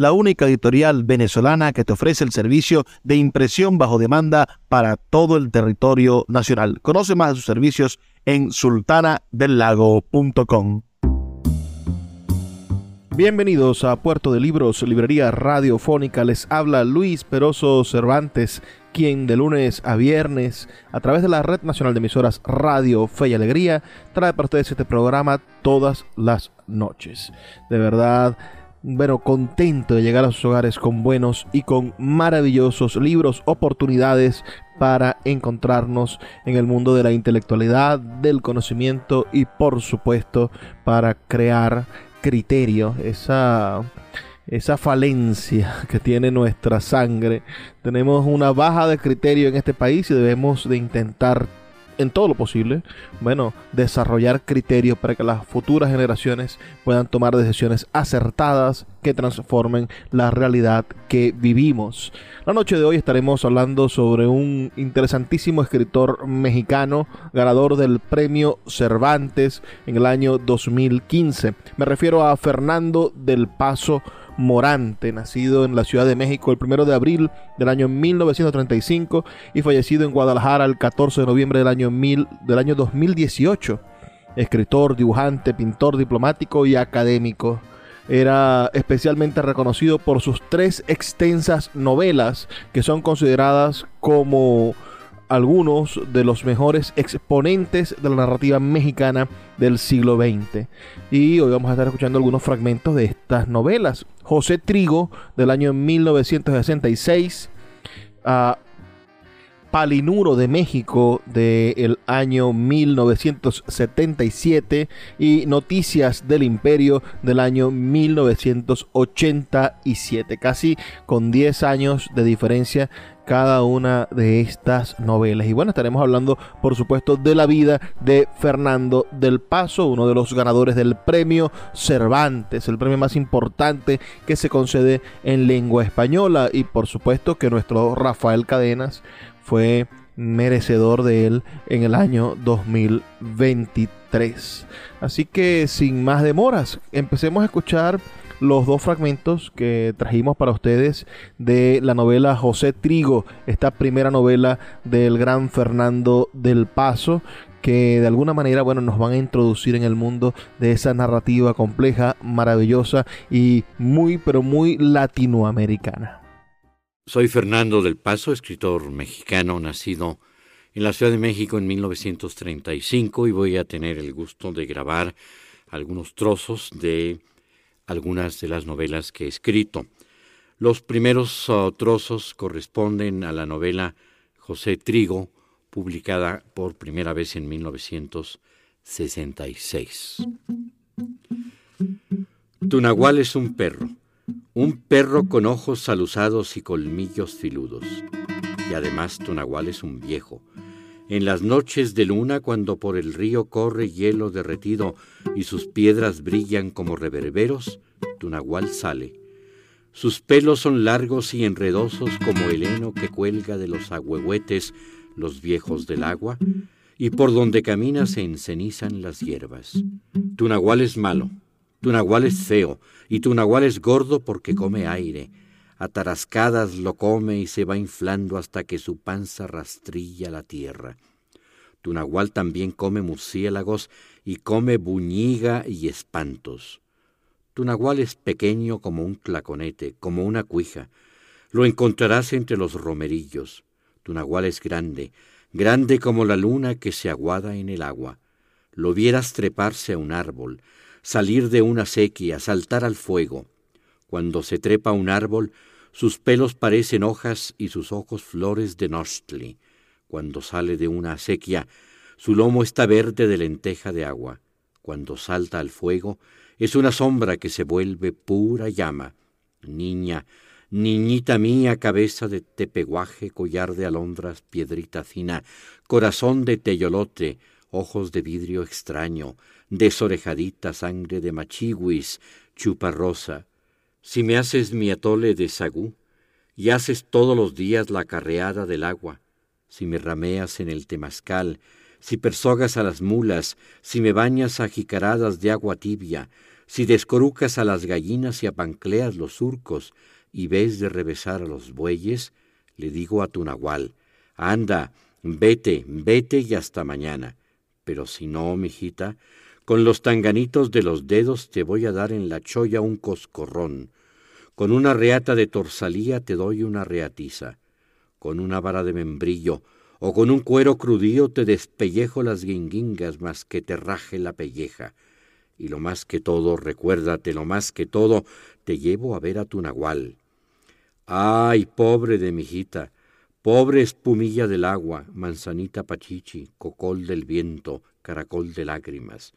la única editorial venezolana que te ofrece el servicio de impresión bajo demanda para todo el territorio nacional. Conoce más de sus servicios en sultanadelago.com. Bienvenidos a Puerto de Libros, Librería Radiofónica. Les habla Luis Peroso Cervantes, quien de lunes a viernes, a través de la Red Nacional de Emisoras Radio Fe y Alegría, trae para ustedes este programa todas las noches. De verdad, bueno, contento de llegar a sus hogares con buenos y con maravillosos libros, oportunidades para encontrarnos en el mundo de la intelectualidad, del conocimiento y por supuesto para crear criterio, esa, esa falencia que tiene nuestra sangre. Tenemos una baja de criterio en este país y debemos de intentar en todo lo posible, bueno, desarrollar criterios para que las futuras generaciones puedan tomar decisiones acertadas que transformen la realidad que vivimos. La noche de hoy estaremos hablando sobre un interesantísimo escritor mexicano, ganador del premio Cervantes en el año 2015. Me refiero a Fernando del Paso Morante, nacido en la Ciudad de México el 1 de abril del año 1935 y fallecido en Guadalajara el 14 de noviembre del año, del año 2018. Escritor, dibujante, pintor diplomático y académico. Era especialmente reconocido por sus tres extensas novelas que son consideradas como algunos de los mejores exponentes de la narrativa mexicana del siglo XX. Y hoy vamos a estar escuchando algunos fragmentos de estas novelas. José Trigo, del año 1966, a Palinuro de México del año 1977 y Noticias del Imperio del año 1987, casi con 10 años de diferencia cada una de estas novelas. Y bueno, estaremos hablando, por supuesto, de la vida de Fernando del Paso, uno de los ganadores del premio Cervantes, el premio más importante que se concede en lengua española. Y por supuesto que nuestro Rafael Cadenas fue merecedor de él en el año 2023. Así que sin más demoras, empecemos a escuchar los dos fragmentos que trajimos para ustedes de la novela José Trigo, esta primera novela del gran Fernando del Paso, que de alguna manera, bueno, nos van a introducir en el mundo de esa narrativa compleja, maravillosa y muy, pero muy latinoamericana. Soy Fernando del Paso, escritor mexicano, nacido en la Ciudad de México en 1935 y voy a tener el gusto de grabar algunos trozos de algunas de las novelas que he escrito. Los primeros uh, trozos corresponden a la novela José Trigo, publicada por primera vez en 1966. Tunahual es un perro, un perro con ojos alusados y colmillos filudos. Y además Tunahual es un viejo, en las noches de luna cuando por el río corre hielo derretido y sus piedras brillan como reverberos, Tunahual sale. Sus pelos son largos y enredosos como el heno que cuelga de los agüehuetes los viejos del agua, y por donde camina se encenizan las hierbas. Tunahual es malo, Tunahual es feo, y Tunahual es gordo porque come aire, a tarascadas lo come y se va inflando hasta que su panza rastrilla la tierra. Tunahual también come murciélagos y come buñiga y espantos. Tunahual es pequeño como un claconete, como una cuija. Lo encontrarás entre los romerillos. Tunahual es grande, grande como la luna que se aguada en el agua. Lo vieras treparse a un árbol, salir de una sequía, saltar al fuego. Cuando se trepa un árbol, sus pelos parecen hojas y sus ojos flores de nostli. Cuando sale de una acequia, su lomo está verde de lenteja de agua. Cuando salta al fuego, es una sombra que se vuelve pura llama. Niña, niñita mía, cabeza de tepeguaje, collar de alondras, piedrita fina, corazón de teyolote, ojos de vidrio extraño, desorejadita sangre de machiguis, chupa rosa. Si me haces mi atole de sagú, y haces todos los días la carreada del agua, si me rameas en el temazcal, si persogas a las mulas, si me bañas a jicaradas de agua tibia, si descorucas a las gallinas y apancleas los surcos, y ves de revesar a los bueyes, le digo a tu nahual, anda, vete, vete y hasta mañana. Pero si no, mijita, con los tanganitos de los dedos te voy a dar en la cholla un coscorrón, con una reata de torsalía te doy una reatiza, con una vara de membrillo, o con un cuero crudío te despellejo las guinguingas más que te raje la pelleja y lo más que todo, recuérdate, lo más que todo, te llevo a ver a tu nahual. Ay, pobre de mi hijita, pobre espumilla del agua, manzanita pachichi, cocol del viento, caracol de lágrimas.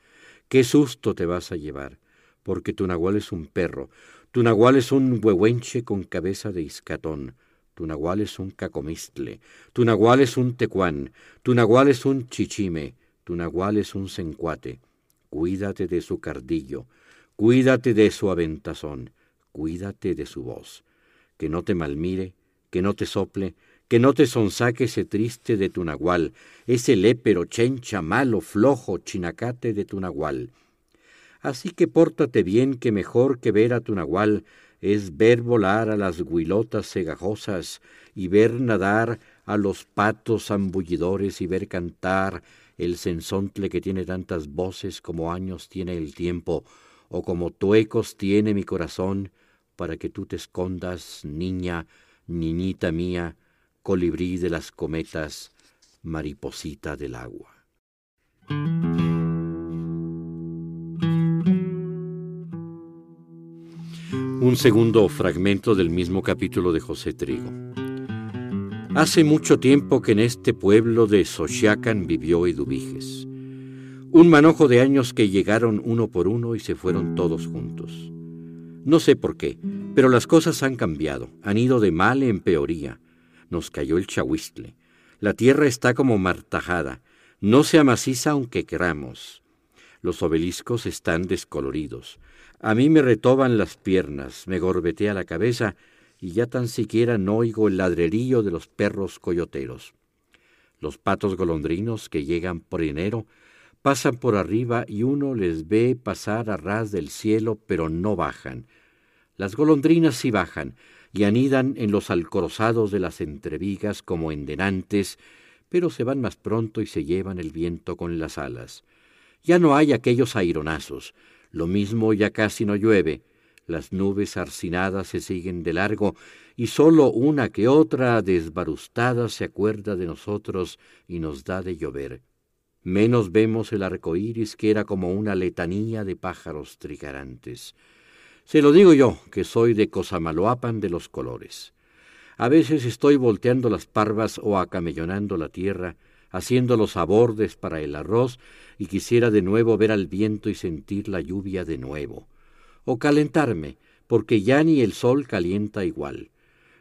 Qué susto te vas a llevar, porque tu nahual es un perro, tu nahual es un huehuenche con cabeza de iscatón, tu nahual es un cacomistle, tu nahual es un tecuán, tu nahual es un chichime, tu nahual es un sencuate. Cuídate de su cardillo, cuídate de su aventazón, cuídate de su voz, que no te malmire, que no te sople, que no te sonsaque ese triste de tu nahual, ese lépero, chencha, malo, flojo, chinacate de tu nahual. Así que pórtate bien, que mejor que ver a tu nahual es ver volar a las huilotas cegajosas y ver nadar a los patos zambullidores y ver cantar el sensontle que tiene tantas voces como años tiene el tiempo, o como tuecos tiene mi corazón, para que tú te escondas, niña, niñita mía, colibrí de las cometas, mariposita del agua. Un segundo fragmento del mismo capítulo de José Trigo. Hace mucho tiempo que en este pueblo de Xochiacan vivió Eduviges. Un manojo de años que llegaron uno por uno y se fueron todos juntos. No sé por qué, pero las cosas han cambiado, han ido de mal en peoría. Nos cayó el chahuistle. La tierra está como martajada, no se amaciza aunque queramos. Los obeliscos están descoloridos. A mí me retoban las piernas, me gorbetea la cabeza y ya tan siquiera no oigo el ladrerío de los perros coyoteros. Los patos golondrinos que llegan por enero pasan por arriba y uno les ve pasar a ras del cielo, pero no bajan. Las golondrinas sí bajan y anidan en los alcorozados de las entrevigas como endenantes, pero se van más pronto y se llevan el viento con las alas. Ya no hay aquellos aironazos, lo mismo ya casi no llueve, las nubes arcinadas se siguen de largo y sólo una que otra desbarustada se acuerda de nosotros y nos da de llover. Menos vemos el arco iris que era como una letanía de pájaros trigarantes. Se lo digo yo, que soy de Cosamaloapan de los colores. A veces estoy volteando las parvas o acamellonando la tierra, haciendo los abordes para el arroz, y quisiera de nuevo ver al viento y sentir la lluvia de nuevo o calentarme, porque ya ni el sol calienta igual.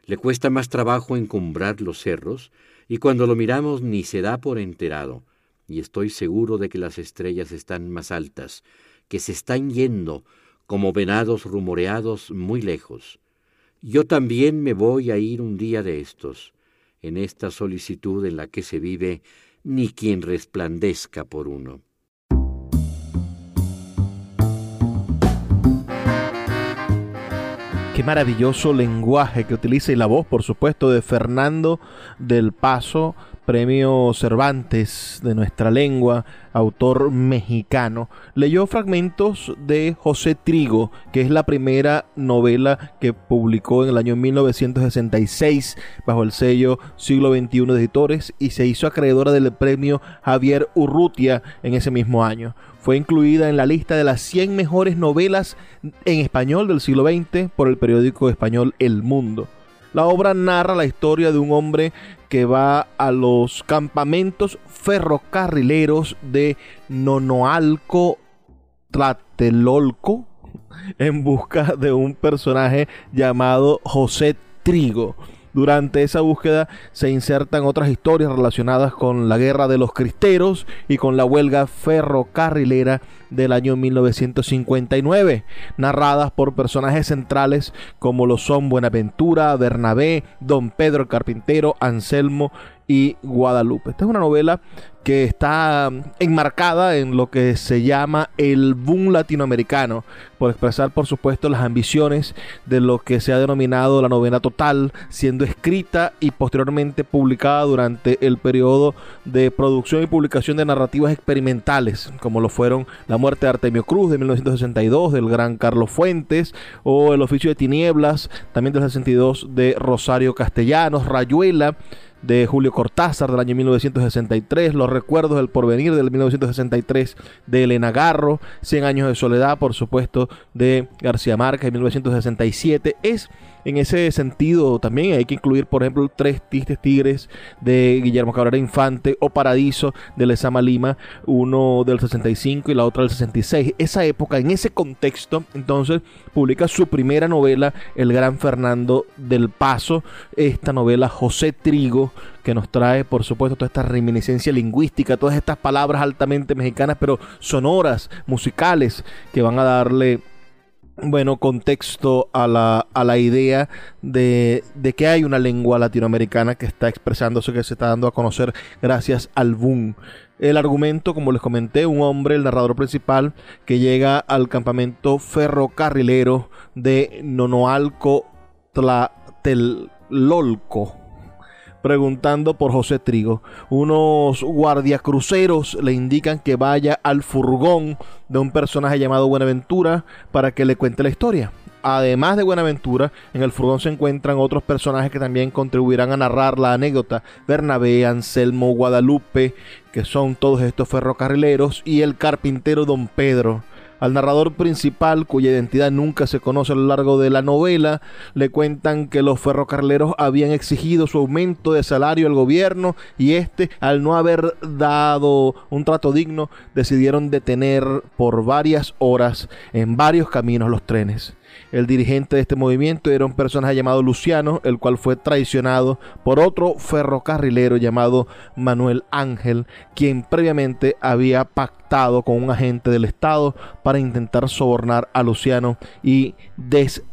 Le cuesta más trabajo encumbrar los cerros, y cuando lo miramos ni se da por enterado, y estoy seguro de que las estrellas están más altas, que se están yendo como venados rumoreados muy lejos. Yo también me voy a ir un día de estos, en esta solicitud en la que se vive ni quien resplandezca por uno. Qué maravilloso lenguaje que utiliza y la voz, por supuesto, de Fernando del Paso, premio Cervantes de nuestra lengua, autor mexicano. Leyó fragmentos de José Trigo, que es la primera novela que publicó en el año 1966 bajo el sello Siglo XXI de Editores y se hizo acreedora del premio Javier Urrutia en ese mismo año. Fue incluida en la lista de las 100 mejores novelas en español del siglo XX por el periódico español El Mundo. La obra narra la historia de un hombre que va a los campamentos ferrocarrileros de Nonoalco, Tlatelolco, en busca de un personaje llamado José Trigo. Durante esa búsqueda se insertan otras historias relacionadas con la guerra de los cristeros y con la huelga ferrocarrilera del año 1959, narradas por personajes centrales como lo son Buenaventura, Bernabé, Don Pedro Carpintero, Anselmo y Guadalupe. Esta es una novela que está enmarcada en lo que se llama el boom latinoamericano, por expresar por supuesto las ambiciones de lo que se ha denominado la novena total, siendo escrita y posteriormente publicada durante el periodo de producción y publicación de narrativas experimentales, como lo fueron La muerte de Artemio Cruz de 1962 del gran Carlos Fuentes, o El oficio de tinieblas, también del 62 de Rosario Castellanos, Rayuela, de Julio Cortázar del año 1963, Los recuerdos del porvenir del 1963 de Elena Garro, Cien años de soledad, por supuesto, de García Márquez de 1967. Es en ese sentido también hay que incluir, por ejemplo, Tres Tistes Tigres de Guillermo Cabrera Infante o Paradiso de Lezama Lima, uno del 65 y la otra del 66. Esa época, en ese contexto, entonces publica su primera novela, El Gran Fernando del Paso, esta novela José Trigo, que nos trae, por supuesto, toda esta reminiscencia lingüística, todas estas palabras altamente mexicanas, pero sonoras, musicales, que van a darle bueno, contexto a la, a la idea de, de, que hay una lengua latinoamericana que está expresándose, que se está dando a conocer gracias al boom. El argumento, como les comenté, un hombre, el narrador principal, que llega al campamento ferrocarrilero de Nonoalco Tlatelolco, preguntando por José Trigo. Unos guardiacruceros le indican que vaya al furgón de un personaje llamado Buenaventura para que le cuente la historia. Además de Buenaventura, en el furgón se encuentran otros personajes que también contribuirán a narrar la anécdota. Bernabé, Anselmo, Guadalupe, que son todos estos ferrocarrileros, y el carpintero Don Pedro. Al narrador principal, cuya identidad nunca se conoce a lo largo de la novela, le cuentan que los ferrocarrileros habían exigido su aumento de salario al gobierno y este, al no haber dado un trato digno, decidieron detener por varias horas en varios caminos los trenes. El dirigente de este movimiento era un personaje llamado Luciano, el cual fue traicionado por otro ferrocarrilero llamado Manuel Ángel, quien previamente había pactado con un agente del Estado para intentar sobornar a Luciano y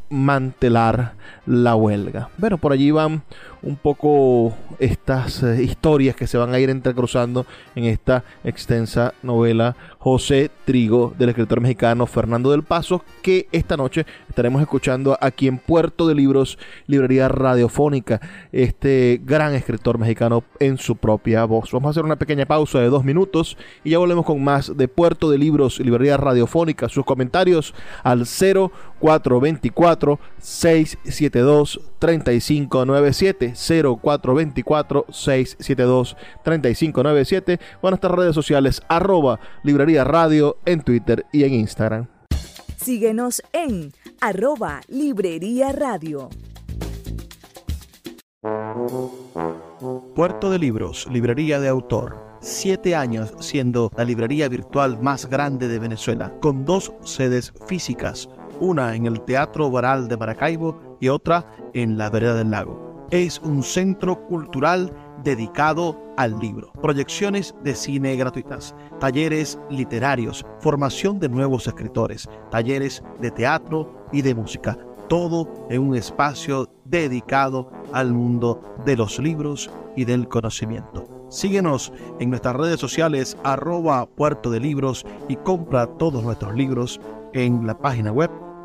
desmantelar la huelga. Bueno, por allí van un poco estas eh, historias que se van a ir entrecruzando en esta extensa novela José Trigo del escritor mexicano Fernando del Paso, que esta noche estaremos escuchando aquí en Puerto de Libros, Librería Radiofónica, este gran escritor mexicano en su propia voz. Vamos a hacer una pequeña pausa de dos minutos y ya volvemos con más de Puerto de Libros, Librería Radiofónica. Sus comentarios al 0424 672 3597 0424 672 3597 o en nuestras redes sociales arroba librería radio en Twitter y en Instagram. Síguenos en arroba librería radio. Puerto de Libros, librería de autor. Siete años siendo la librería virtual más grande de Venezuela, con dos sedes físicas, una en el Teatro Baral de Maracaibo y otra en la Vereda del Lago. Es un centro cultural dedicado al libro, proyecciones de cine gratuitas, talleres literarios, formación de nuevos escritores, talleres de teatro y de música, todo en un espacio dedicado al mundo de los libros y del conocimiento. Síguenos en nuestras redes sociales arroba puerto de libros y compra todos nuestros libros en la página web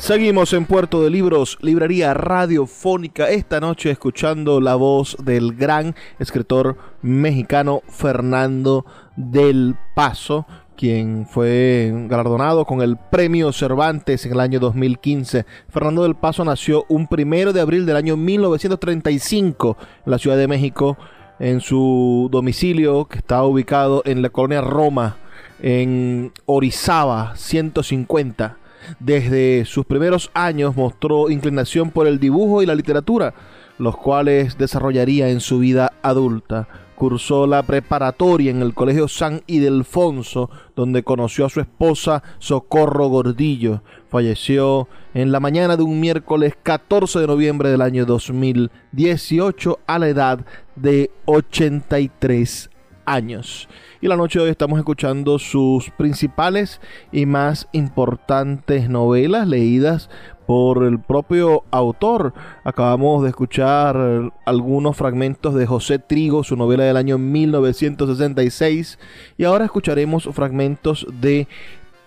Seguimos en Puerto de Libros, librería radiofónica, esta noche escuchando la voz del gran escritor mexicano Fernando del Paso, quien fue galardonado con el Premio Cervantes en el año 2015. Fernando del Paso nació un primero de abril del año 1935 en la Ciudad de México, en su domicilio que está ubicado en la colonia Roma, en Orizaba 150 desde sus primeros años mostró inclinación por el dibujo y la literatura, los cuales desarrollaría en su vida adulta. Cursó la preparatoria en el Colegio San Ildefonso, donde conoció a su esposa Socorro Gordillo. Falleció en la mañana de un miércoles 14 de noviembre del año 2018 a la edad de 83 años y la noche de hoy estamos escuchando sus principales y más importantes novelas leídas por el propio autor. Acabamos de escuchar algunos fragmentos de José Trigo, su novela del año 1966, y ahora escucharemos fragmentos de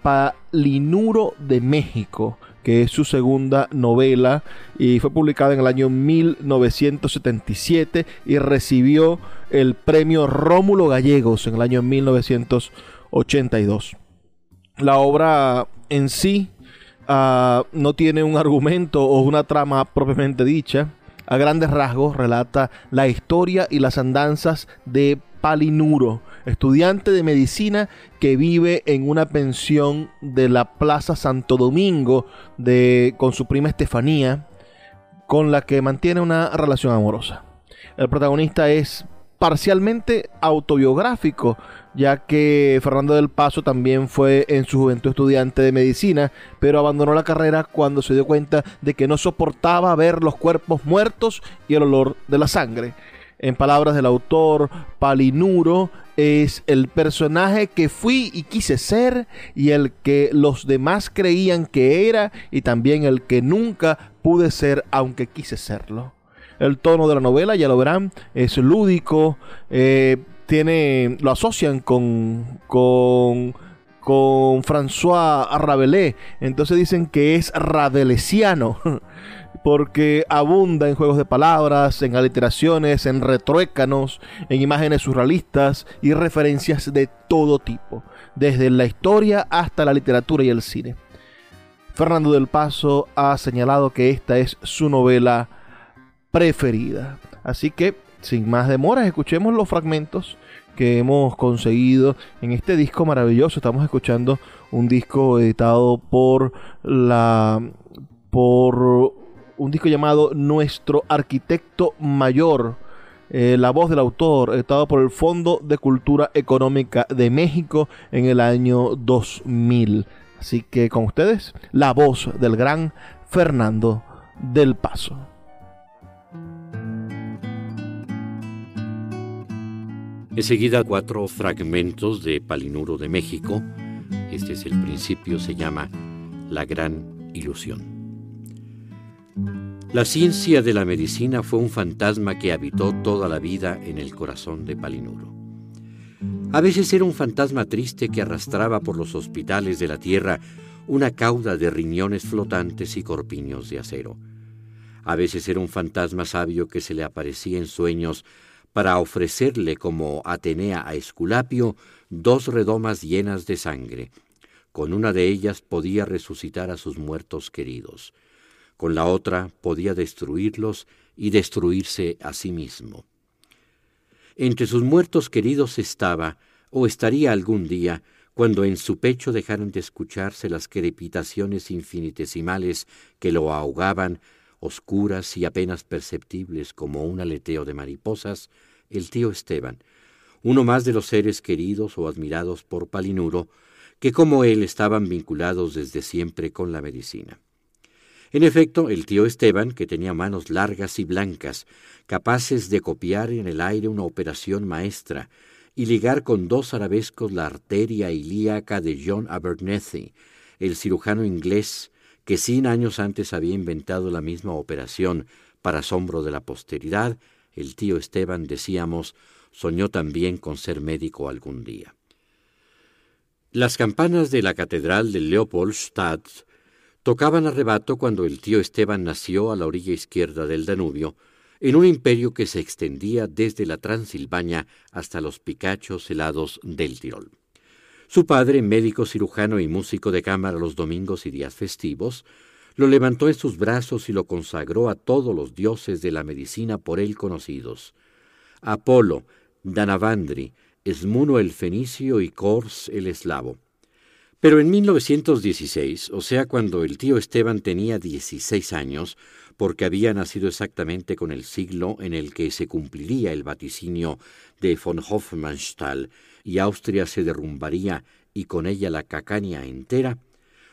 Palinuro de México, que es su segunda novela y fue publicada en el año 1977 y recibió el premio Rómulo Gallegos en el año 1982. La obra en sí uh, no tiene un argumento o una trama propiamente dicha. A grandes rasgos relata la historia y las andanzas de Palinuro, estudiante de medicina que vive en una pensión de la Plaza Santo Domingo de, con su prima Estefanía, con la que mantiene una relación amorosa. El protagonista es parcialmente autobiográfico, ya que Fernando del Paso también fue en su juventud estudiante de medicina, pero abandonó la carrera cuando se dio cuenta de que no soportaba ver los cuerpos muertos y el olor de la sangre. En palabras del autor, Palinuro es el personaje que fui y quise ser y el que los demás creían que era y también el que nunca pude ser aunque quise serlo. El tono de la novela, ya lo verán, es lúdico, eh, tiene, lo asocian con, con, con François Rabelais, entonces dicen que es rabelesiano. porque abunda en juegos de palabras, en aliteraciones, en retruécanos, en imágenes surrealistas y referencias de todo tipo, desde la historia hasta la literatura y el cine. Fernando del Paso ha señalado que esta es su novela preferida. Así que, sin más demoras, escuchemos los fragmentos que hemos conseguido en este disco maravilloso. Estamos escuchando un disco editado por la por un disco llamado Nuestro Arquitecto Mayor. Eh, la voz del autor, editado por el Fondo de Cultura Económica de México en el año 2000. Así que con ustedes, la voz del gran Fernando del Paso. Enseguida cuatro fragmentos de Palinuro de México. Este es el principio, se llama La Gran Ilusión. La ciencia de la medicina fue un fantasma que habitó toda la vida en el corazón de Palinuro. A veces era un fantasma triste que arrastraba por los hospitales de la tierra una cauda de riñones flotantes y corpiños de acero. A veces era un fantasma sabio que se le aparecía en sueños para ofrecerle como Atenea a Esculapio dos redomas llenas de sangre. Con una de ellas podía resucitar a sus muertos queridos con la otra podía destruirlos y destruirse a sí mismo. Entre sus muertos queridos estaba, o estaría algún día, cuando en su pecho dejaron de escucharse las crepitaciones infinitesimales que lo ahogaban, oscuras y apenas perceptibles como un aleteo de mariposas, el tío Esteban, uno más de los seres queridos o admirados por Palinuro, que como él estaban vinculados desde siempre con la medicina. En efecto, el tío Esteban, que tenía manos largas y blancas, capaces de copiar en el aire una operación maestra y ligar con dos arabescos la arteria ilíaca de John Abernethy, el cirujano inglés que cien años antes había inventado la misma operación para asombro de la posteridad, el tío Esteban, decíamos, soñó también con ser médico algún día. Las campanas de la catedral de Leopoldstadt tocaban a rebato cuando el tío Esteban nació a la orilla izquierda del Danubio, en un imperio que se extendía desde la Transilvania hasta los picachos helados del Tirol. Su padre, médico cirujano y músico de cámara los domingos y días festivos, lo levantó en sus brazos y lo consagró a todos los dioses de la medicina por él conocidos. Apolo, Danavandri, Esmuno el fenicio y Kors el eslavo. Pero en 1916, o sea, cuando el tío Esteban tenía 16 años, porque había nacido exactamente con el siglo en el que se cumpliría el vaticinio de von Hofmannsthal y Austria se derrumbaría y con ella la Cacania entera,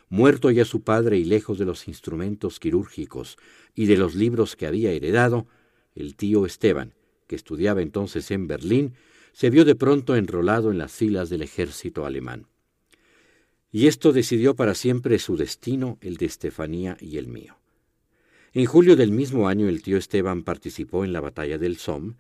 muerto ya su padre y lejos de los instrumentos quirúrgicos y de los libros que había heredado, el tío Esteban, que estudiaba entonces en Berlín, se vio de pronto enrolado en las filas del ejército alemán. Y esto decidió para siempre su destino, el de Estefanía y el mío. En julio del mismo año el tío Esteban participó en la batalla del Somme,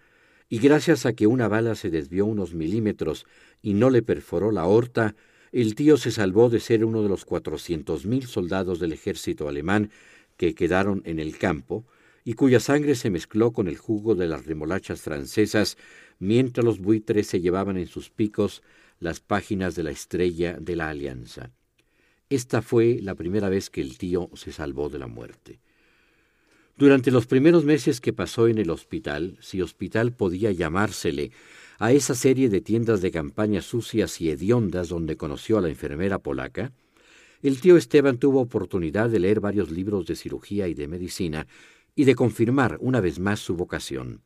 y gracias a que una bala se desvió unos milímetros y no le perforó la aorta, el tío se salvó de ser uno de los cuatrocientos mil soldados del ejército alemán que quedaron en el campo y cuya sangre se mezcló con el jugo de las remolachas francesas mientras los buitres se llevaban en sus picos las páginas de la estrella de la Alianza. Esta fue la primera vez que el tío se salvó de la muerte. Durante los primeros meses que pasó en el hospital, si hospital podía llamársele, a esa serie de tiendas de campaña sucias y hediondas donde conoció a la enfermera polaca, el tío Esteban tuvo oportunidad de leer varios libros de cirugía y de medicina y de confirmar una vez más su vocación.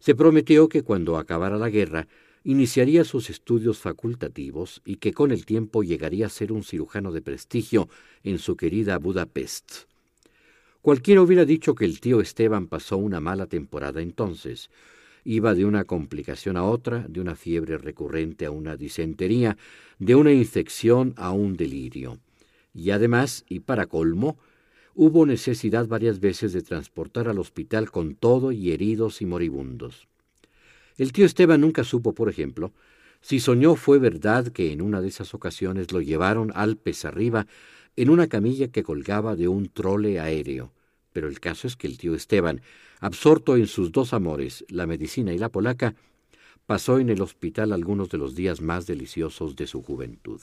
Se prometió que cuando acabara la guerra iniciaría sus estudios facultativos y que con el tiempo llegaría a ser un cirujano de prestigio en su querida Budapest. Cualquiera hubiera dicho que el tío Esteban pasó una mala temporada entonces, Iba de una complicación a otra, de una fiebre recurrente a una disentería, de una infección a un delirio. Y además, y para colmo, hubo necesidad varias veces de transportar al hospital con todo y heridos y moribundos. El tío Esteban nunca supo, por ejemplo, si soñó fue verdad que en una de esas ocasiones lo llevaron Alpes arriba en una camilla que colgaba de un trole aéreo, pero el caso es que el tío Esteban, absorto en sus dos amores, la medicina y la polaca, pasó en el hospital algunos de los días más deliciosos de su juventud.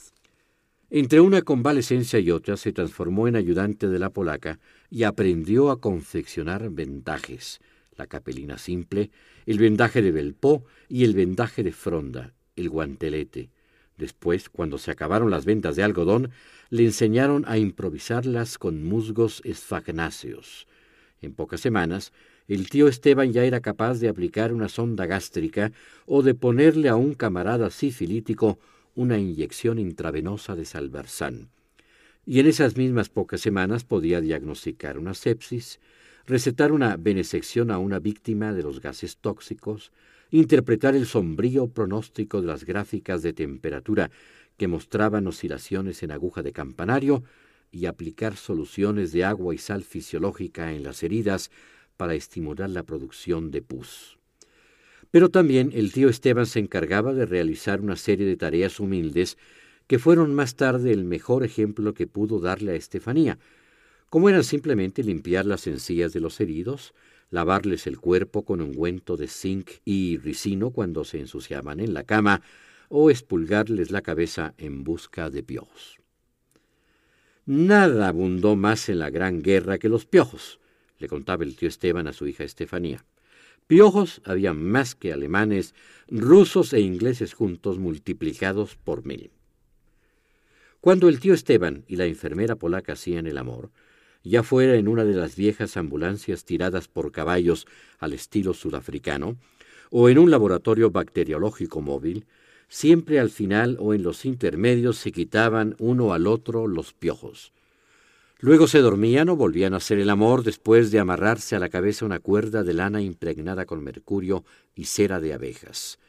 Entre una convalecencia y otra se transformó en ayudante de la polaca y aprendió a confeccionar vendajes, la capelina simple, el vendaje de Belpó y el vendaje de Fronda, el guantelete. Después, cuando se acabaron las ventas de algodón, le enseñaron a improvisarlas con musgos esfagnáceos. En pocas semanas, el tío Esteban ya era capaz de aplicar una sonda gástrica o de ponerle a un camarada sifilítico una inyección intravenosa de salversán. Y en esas mismas pocas semanas podía diagnosticar una sepsis, recetar una benesección a una víctima de los gases tóxicos, interpretar el sombrío pronóstico de las gráficas de temperatura que mostraban oscilaciones en aguja de campanario y aplicar soluciones de agua y sal fisiológica en las heridas para estimular la producción de pus. Pero también el tío Esteban se encargaba de realizar una serie de tareas humildes que fueron más tarde el mejor ejemplo que pudo darle a Estefanía, como eran simplemente limpiar las encías de los heridos, lavarles el cuerpo con ungüento de zinc y ricino cuando se ensuciaban en la cama, o expulgarles la cabeza en busca de piojos. Nada abundó más en la gran guerra que los piojos, le contaba el tío Esteban a su hija Estefanía. Piojos había más que alemanes, rusos e ingleses juntos multiplicados por mil. Cuando el tío Esteban y la enfermera polaca hacían el amor, ya fuera en una de las viejas ambulancias tiradas por caballos al estilo sudafricano, o en un laboratorio bacteriológico móvil, siempre al final o en los intermedios se quitaban uno al otro los piojos. Luego se dormían o volvían a hacer el amor después de amarrarse a la cabeza una cuerda de lana impregnada con mercurio y cera de abejas.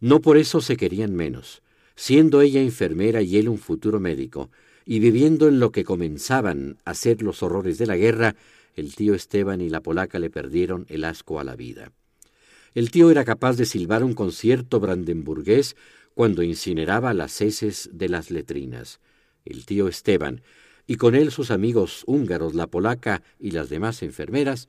No por eso se querían menos. Siendo ella enfermera y él un futuro médico, y viviendo en lo que comenzaban a ser los horrores de la guerra, el tío Esteban y la polaca le perdieron el asco a la vida. El tío era capaz de silbar un concierto brandenburgués cuando incineraba las heces de las letrinas. El tío Esteban, y con él sus amigos húngaros, la polaca y las demás enfermeras,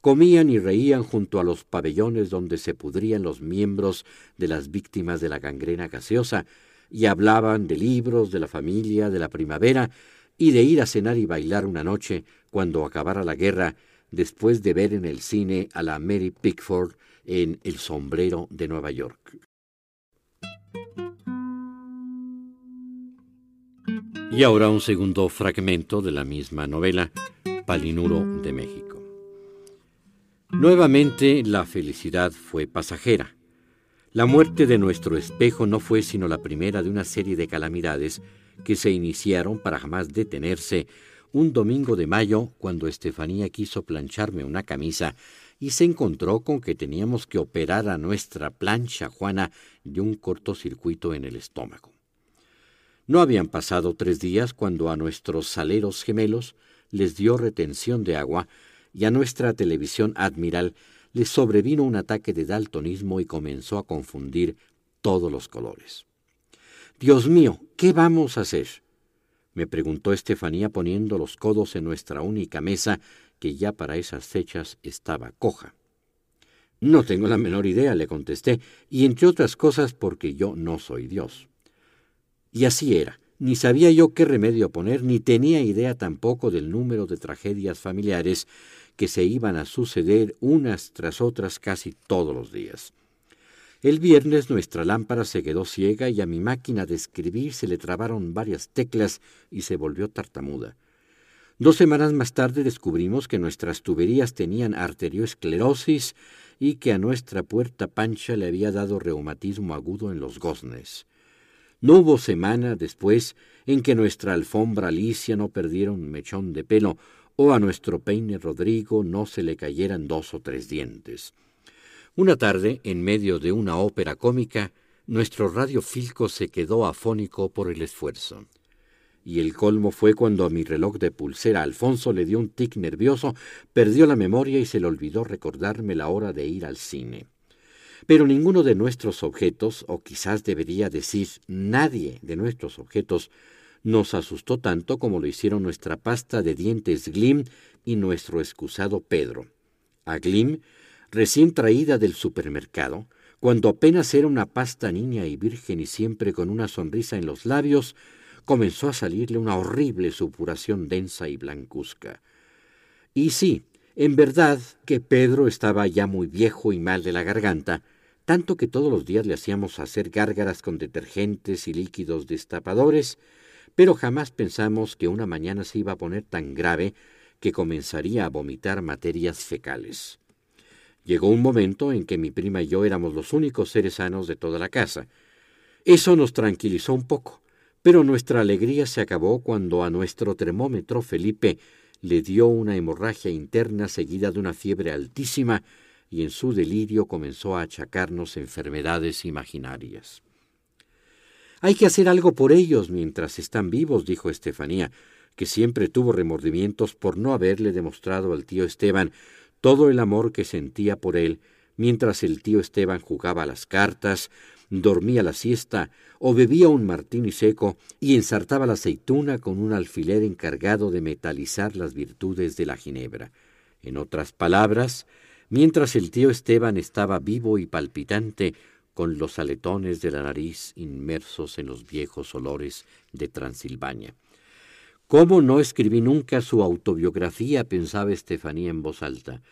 comían y reían junto a los pabellones donde se pudrían los miembros de las víctimas de la gangrena gaseosa, y hablaban de libros, de la familia, de la primavera, y de ir a cenar y bailar una noche cuando acabara la guerra, después de ver en el cine a la Mary Pickford en El sombrero de Nueva York. Y ahora un segundo fragmento de la misma novela, Palinuro de México. Nuevamente la felicidad fue pasajera. La muerte de nuestro espejo no fue sino la primera de una serie de calamidades que se iniciaron para jamás detenerse un domingo de mayo cuando Estefanía quiso plancharme una camisa y se encontró con que teníamos que operar a nuestra plancha Juana de un cortocircuito en el estómago. No habían pasado tres días cuando a nuestros saleros gemelos les dio retención de agua y a nuestra televisión admiral les sobrevino un ataque de daltonismo y comenzó a confundir todos los colores. Dios mío, ¿qué vamos a hacer? me preguntó Estefanía poniendo los codos en nuestra única mesa, que ya para esas fechas estaba coja. No tengo la menor idea, le contesté, y entre otras cosas porque yo no soy Dios. Y así era. Ni sabía yo qué remedio poner, ni tenía idea tampoco del número de tragedias familiares que se iban a suceder unas tras otras casi todos los días. El viernes nuestra lámpara se quedó ciega y a mi máquina de escribir se le trabaron varias teclas y se volvió tartamuda. Dos semanas más tarde descubrimos que nuestras tuberías tenían arterioesclerosis y que a nuestra puerta pancha le había dado reumatismo agudo en los goznes. No hubo semana después en que nuestra alfombra Alicia no perdiera un mechón de pelo o a nuestro peine Rodrigo no se le cayeran dos o tres dientes. Una tarde, en medio de una ópera cómica, nuestro radiofilco se quedó afónico por el esfuerzo. Y el colmo fue cuando a mi reloj de pulsera Alfonso le dio un tic nervioso, perdió la memoria y se le olvidó recordarme la hora de ir al cine. Pero ninguno de nuestros objetos, o quizás debería decir nadie de nuestros objetos, nos asustó tanto como lo hicieron nuestra pasta de dientes Glim y nuestro excusado Pedro. A Glim, recién traída del supermercado, cuando apenas era una pasta niña y virgen y siempre con una sonrisa en los labios, comenzó a salirle una horrible supuración densa y blancuzca. Y sí, en verdad que Pedro estaba ya muy viejo y mal de la garganta, tanto que todos los días le hacíamos hacer gárgaras con detergentes y líquidos destapadores, pero jamás pensamos que una mañana se iba a poner tan grave que comenzaría a vomitar materias fecales. Llegó un momento en que mi prima y yo éramos los únicos seres sanos de toda la casa. Eso nos tranquilizó un poco, pero nuestra alegría se acabó cuando a nuestro termómetro Felipe le dio una hemorragia interna seguida de una fiebre altísima y en su delirio comenzó a achacarnos enfermedades imaginarias. Hay que hacer algo por ellos mientras están vivos, dijo Estefanía, que siempre tuvo remordimientos por no haberle demostrado al tío Esteban todo el amor que sentía por él, mientras el tío Esteban jugaba las cartas, dormía la siesta o bebía un martini seco y ensartaba la aceituna con un alfiler encargado de metalizar las virtudes de la ginebra. En otras palabras, mientras el tío Esteban estaba vivo y palpitante, con los aletones de la nariz inmersos en los viejos olores de Transilvania. ¿Cómo no escribí nunca su autobiografía? pensaba Estefanía en voz alta.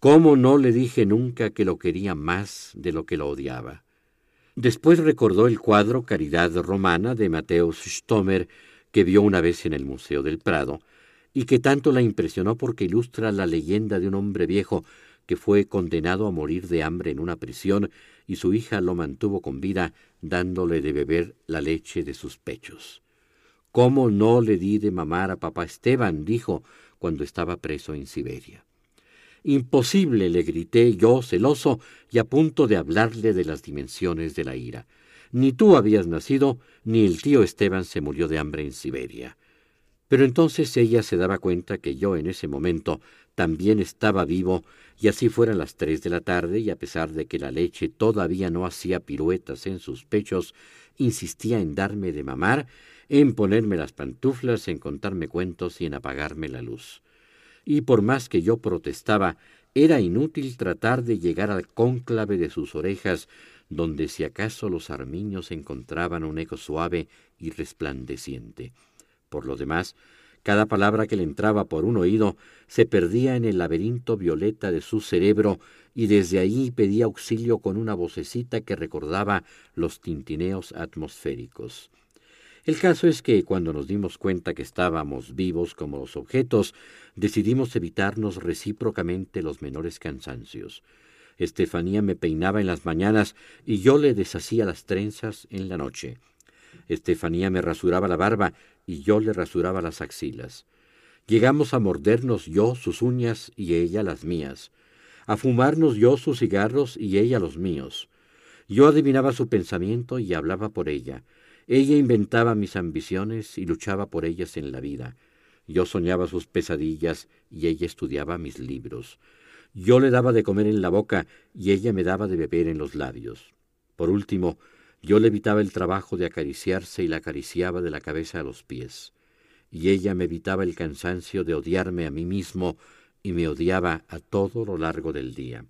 ¿Cómo no le dije nunca que lo quería más de lo que lo odiaba? Después recordó el cuadro Caridad Romana de Mateus Stomer que vio una vez en el Museo del Prado y que tanto la impresionó porque ilustra la leyenda de un hombre viejo que fue condenado a morir de hambre en una prisión y su hija lo mantuvo con vida dándole de beber la leche de sus pechos. ¿Cómo no le di de mamar a papá Esteban? dijo cuando estaba preso en Siberia. Imposible, le grité yo, celoso y a punto de hablarle de las dimensiones de la ira. Ni tú habías nacido, ni el tío Esteban se murió de hambre en Siberia. Pero entonces ella se daba cuenta que yo en ese momento también estaba vivo, y así fueran las tres de la tarde, y a pesar de que la leche todavía no hacía piruetas en sus pechos, insistía en darme de mamar, en ponerme las pantuflas, en contarme cuentos y en apagarme la luz. Y por más que yo protestaba, era inútil tratar de llegar al cónclave de sus orejas, donde si acaso los armiños encontraban un eco suave y resplandeciente. Por lo demás, cada palabra que le entraba por un oído se perdía en el laberinto violeta de su cerebro y desde allí pedía auxilio con una vocecita que recordaba los tintineos atmosféricos. El caso es que cuando nos dimos cuenta que estábamos vivos como los objetos, decidimos evitarnos recíprocamente los menores cansancios. Estefanía me peinaba en las mañanas y yo le deshacía las trenzas en la noche. Estefanía me rasuraba la barba y yo le rasuraba las axilas. Llegamos a mordernos yo sus uñas y ella las mías, a fumarnos yo sus cigarros y ella los míos. Yo adivinaba su pensamiento y hablaba por ella. Ella inventaba mis ambiciones y luchaba por ellas en la vida. Yo soñaba sus pesadillas y ella estudiaba mis libros. Yo le daba de comer en la boca y ella me daba de beber en los labios. Por último, yo le evitaba el trabajo de acariciarse y la acariciaba de la cabeza a los pies, y ella me evitaba el cansancio de odiarme a mí mismo y me odiaba a todo lo largo del día.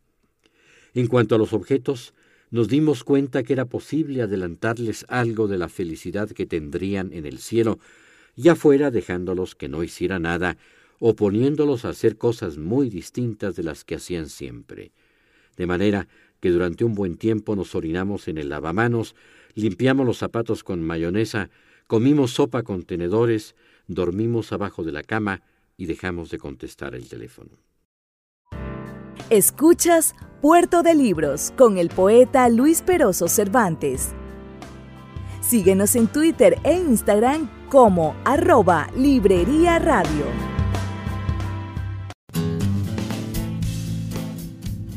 En cuanto a los objetos, nos dimos cuenta que era posible adelantarles algo de la felicidad que tendrían en el cielo, ya fuera dejándolos que no hiciera nada o poniéndolos a hacer cosas muy distintas de las que hacían siempre. De manera que durante un buen tiempo nos orinamos en el lavamanos, limpiamos los zapatos con mayonesa, comimos sopa con tenedores, dormimos abajo de la cama y dejamos de contestar el teléfono. Escuchas Puerto de Libros con el poeta Luis Peroso Cervantes. Síguenos en Twitter e Instagram como arroba Librería Radio.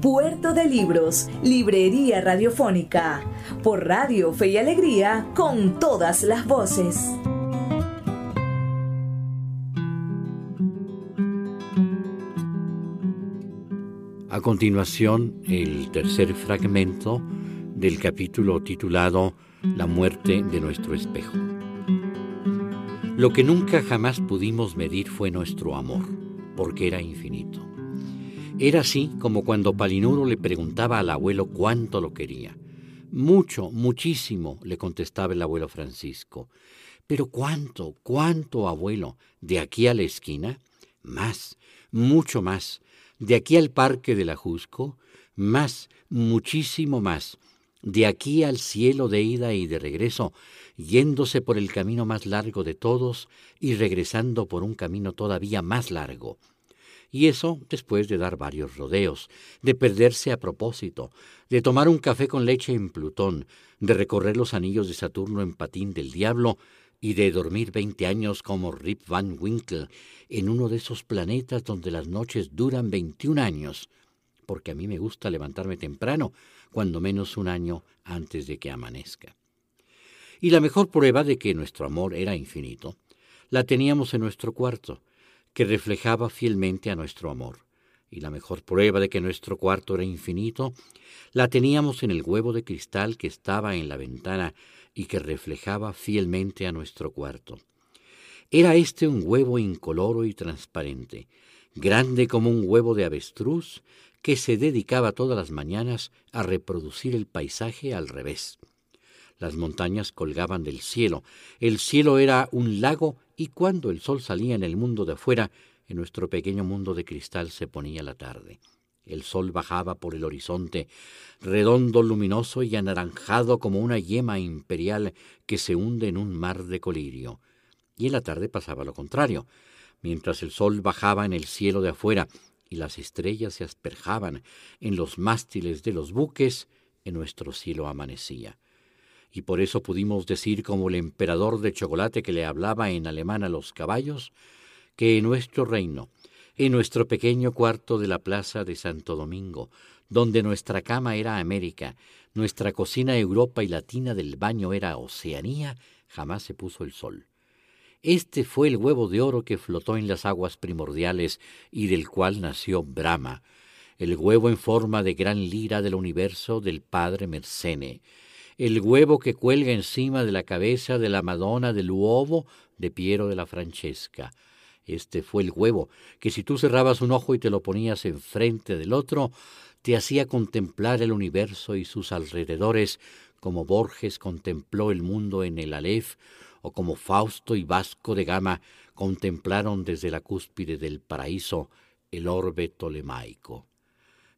Puerto de Libros, Librería Radiofónica, por Radio Fe y Alegría, con todas las voces. A continuación, el tercer fragmento del capítulo titulado La muerte de nuestro espejo. Lo que nunca jamás pudimos medir fue nuestro amor, porque era infinito. Era así como cuando Palinuro le preguntaba al abuelo cuánto lo quería. Mucho, muchísimo, le contestaba el abuelo Francisco. Pero cuánto, cuánto, abuelo, de aquí a la esquina, más, mucho más, de aquí al parque de la más, muchísimo más, de aquí al cielo de ida y de regreso, yéndose por el camino más largo de todos y regresando por un camino todavía más largo. Y eso después de dar varios rodeos, de perderse a propósito, de tomar un café con leche en Plutón, de recorrer los anillos de Saturno en patín del diablo y de dormir veinte años como Rip Van Winkle en uno de esos planetas donde las noches duran veintiún años, porque a mí me gusta levantarme temprano, cuando menos un año antes de que amanezca. Y la mejor prueba de que nuestro amor era infinito la teníamos en nuestro cuarto, que reflejaba fielmente a nuestro amor. y la mejor prueba de que nuestro cuarto era infinito, la teníamos en el huevo de cristal que estaba en la ventana y que reflejaba fielmente a nuestro cuarto. Era este un huevo incoloro y transparente, grande como un huevo de avestruz, que se dedicaba todas las mañanas a reproducir el paisaje al revés. Las montañas colgaban del cielo, el cielo era un lago y cuando el sol salía en el mundo de afuera, en nuestro pequeño mundo de cristal se ponía la tarde. El sol bajaba por el horizonte, redondo, luminoso y anaranjado como una yema imperial que se hunde en un mar de colirio. Y en la tarde pasaba lo contrario. Mientras el sol bajaba en el cielo de afuera y las estrellas se asperjaban en los mástiles de los buques, en nuestro cielo amanecía. Y por eso pudimos decir como el emperador de chocolate que le hablaba en alemán a los caballos, que en nuestro reino, en nuestro pequeño cuarto de la plaza de Santo Domingo, donde nuestra cama era América, nuestra cocina Europa y la tina del baño era Oceanía, jamás se puso el sol. Este fue el huevo de oro que flotó en las aguas primordiales y del cual nació Brahma, el huevo en forma de gran lira del universo del padre Mercene, el huevo que cuelga encima de la cabeza de la Madonna del Uovo de Piero de la Francesca, este fue el huevo, que si tú cerrabas un ojo y te lo ponías enfrente del otro, te hacía contemplar el universo y sus alrededores, como Borges contempló el mundo en el Aleph, o como Fausto y Vasco de Gama contemplaron desde la cúspide del paraíso el orbe tolemaico.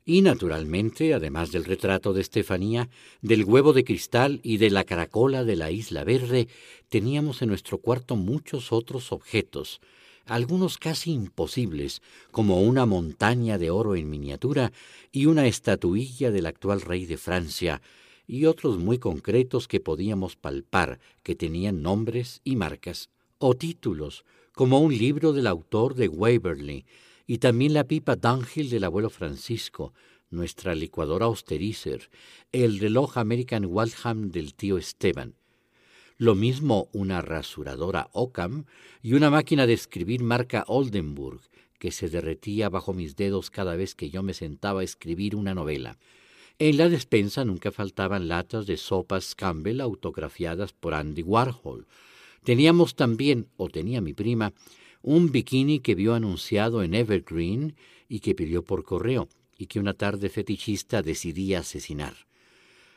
Y naturalmente, además del retrato de Estefanía, del huevo de cristal y de la caracola de la isla verde, teníamos en nuestro cuarto muchos otros objetos, algunos casi imposibles, como una montaña de oro en miniatura y una estatuilla del actual rey de Francia, y otros muy concretos que podíamos palpar, que tenían nombres y marcas, o títulos, como un libro del autor de Waverley, y también la pipa d'Ángel del abuelo Francisco, nuestra licuadora Austerizer, el reloj American Waltham del tío Esteban, lo mismo una rasuradora Occam y una máquina de escribir marca Oldenburg, que se derretía bajo mis dedos cada vez que yo me sentaba a escribir una novela. En la despensa nunca faltaban latas de sopas Campbell autografiadas por Andy Warhol. Teníamos también, o tenía mi prima, un bikini que vio anunciado en Evergreen y que pidió por correo, y que una tarde fetichista decidí asesinar.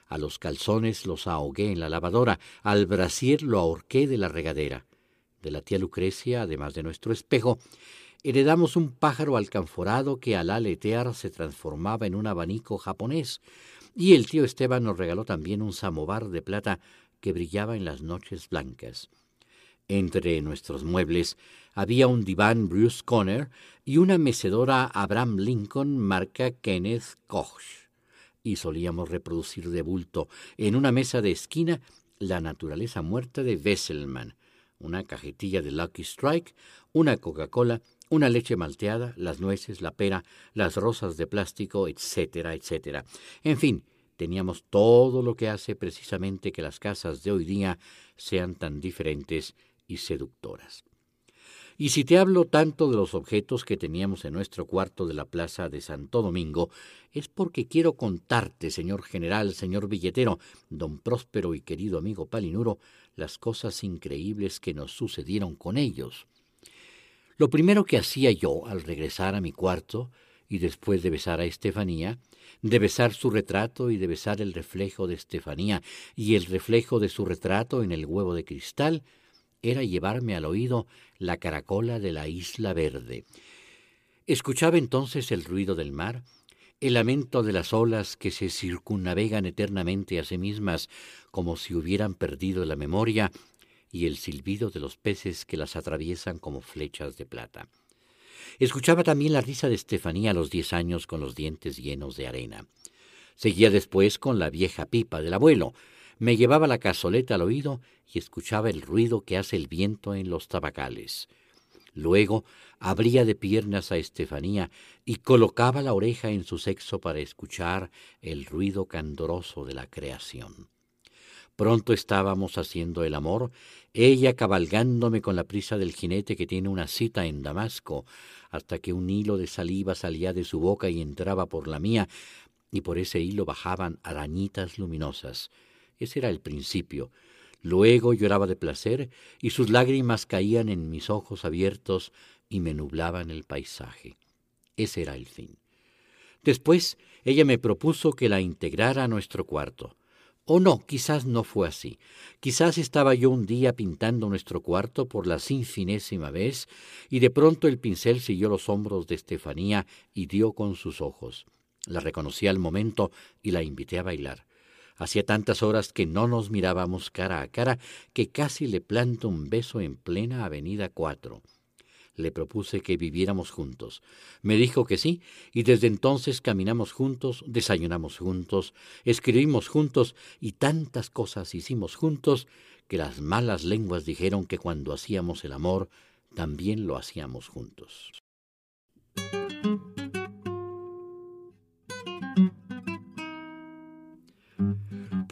A los calzones los ahogué en la lavadora, al brasier lo ahorqué de la regadera. De la tía Lucrecia, además de nuestro espejo, heredamos un pájaro alcanforado que al aletear se transformaba en un abanico japonés, y el tío Esteban nos regaló también un samovar de plata que brillaba en las noches blancas. Entre nuestros muebles había un diván Bruce Conner y una mecedora Abraham Lincoln marca Kenneth Koch y solíamos reproducir de bulto en una mesa de esquina la naturaleza muerta de Wesselman, una cajetilla de Lucky Strike, una Coca-Cola, una leche malteada, las nueces, la pera, las rosas de plástico, etcétera, etcétera. En fin, teníamos todo lo que hace precisamente que las casas de hoy día sean tan diferentes y seductoras. Y si te hablo tanto de los objetos que teníamos en nuestro cuarto de la plaza de Santo Domingo, es porque quiero contarte, señor general, señor billetero, don próspero y querido amigo Palinuro, las cosas increíbles que nos sucedieron con ellos. Lo primero que hacía yo al regresar a mi cuarto, y después de besar a Estefanía, de besar su retrato y de besar el reflejo de Estefanía y el reflejo de su retrato en el huevo de cristal, era llevarme al oído la caracola de la isla verde. Escuchaba entonces el ruido del mar, el lamento de las olas que se circunnavegan eternamente a sí mismas como si hubieran perdido la memoria, y el silbido de los peces que las atraviesan como flechas de plata. Escuchaba también la risa de Estefanía a los diez años con los dientes llenos de arena. Seguía después con la vieja pipa del abuelo, me llevaba la cazoleta al oído y escuchaba el ruido que hace el viento en los tabacales. Luego abría de piernas a Estefanía y colocaba la oreja en su sexo para escuchar el ruido candoroso de la creación. Pronto estábamos haciendo el amor, ella cabalgándome con la prisa del jinete que tiene una cita en Damasco, hasta que un hilo de saliva salía de su boca y entraba por la mía, y por ese hilo bajaban arañitas luminosas. Ese era el principio. Luego lloraba de placer, y sus lágrimas caían en mis ojos abiertos y me nublaban el paisaje. Ese era el fin. Después ella me propuso que la integrara a nuestro cuarto. O no, quizás no fue así. Quizás estaba yo un día pintando nuestro cuarto por la sinfinésima vez, y de pronto el pincel siguió los hombros de Estefanía y dio con sus ojos. La reconocí al momento y la invité a bailar. Hacía tantas horas que no nos mirábamos cara a cara que casi le planto un beso en plena Avenida Cuatro le propuse que viviéramos juntos. Me dijo que sí, y desde entonces caminamos juntos, desayunamos juntos, escribimos juntos y tantas cosas hicimos juntos que las malas lenguas dijeron que cuando hacíamos el amor también lo hacíamos juntos.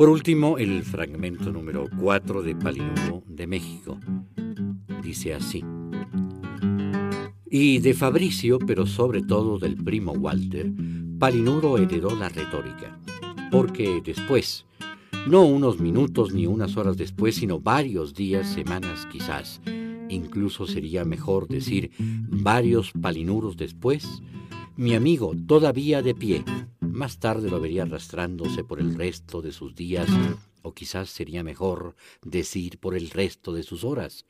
Por último, el fragmento número 4 de Palinuro de México. Dice así. Y de Fabricio, pero sobre todo del primo Walter, Palinuro heredó la retórica. Porque después, no unos minutos ni unas horas después, sino varios días, semanas quizás, incluso sería mejor decir varios palinuros después, mi amigo todavía de pie, más tarde lo vería arrastrándose por el resto de sus días, o quizás sería mejor decir por el resto de sus horas,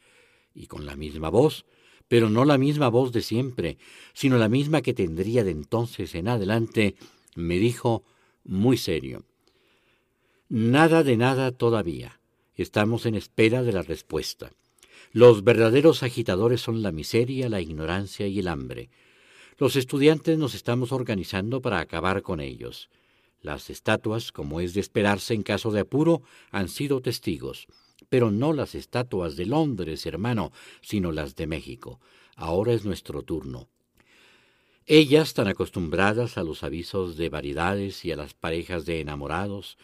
y con la misma voz, pero no la misma voz de siempre, sino la misma que tendría de entonces en adelante, me dijo muy serio. Nada de nada todavía. Estamos en espera de la respuesta. Los verdaderos agitadores son la miseria, la ignorancia y el hambre. Los estudiantes nos estamos organizando para acabar con ellos. Las estatuas, como es de esperarse en caso de apuro, han sido testigos pero no las estatuas de Londres, hermano, sino las de México. Ahora es nuestro turno. Ellas, tan acostumbradas a los avisos de variedades y a las parejas de enamorados,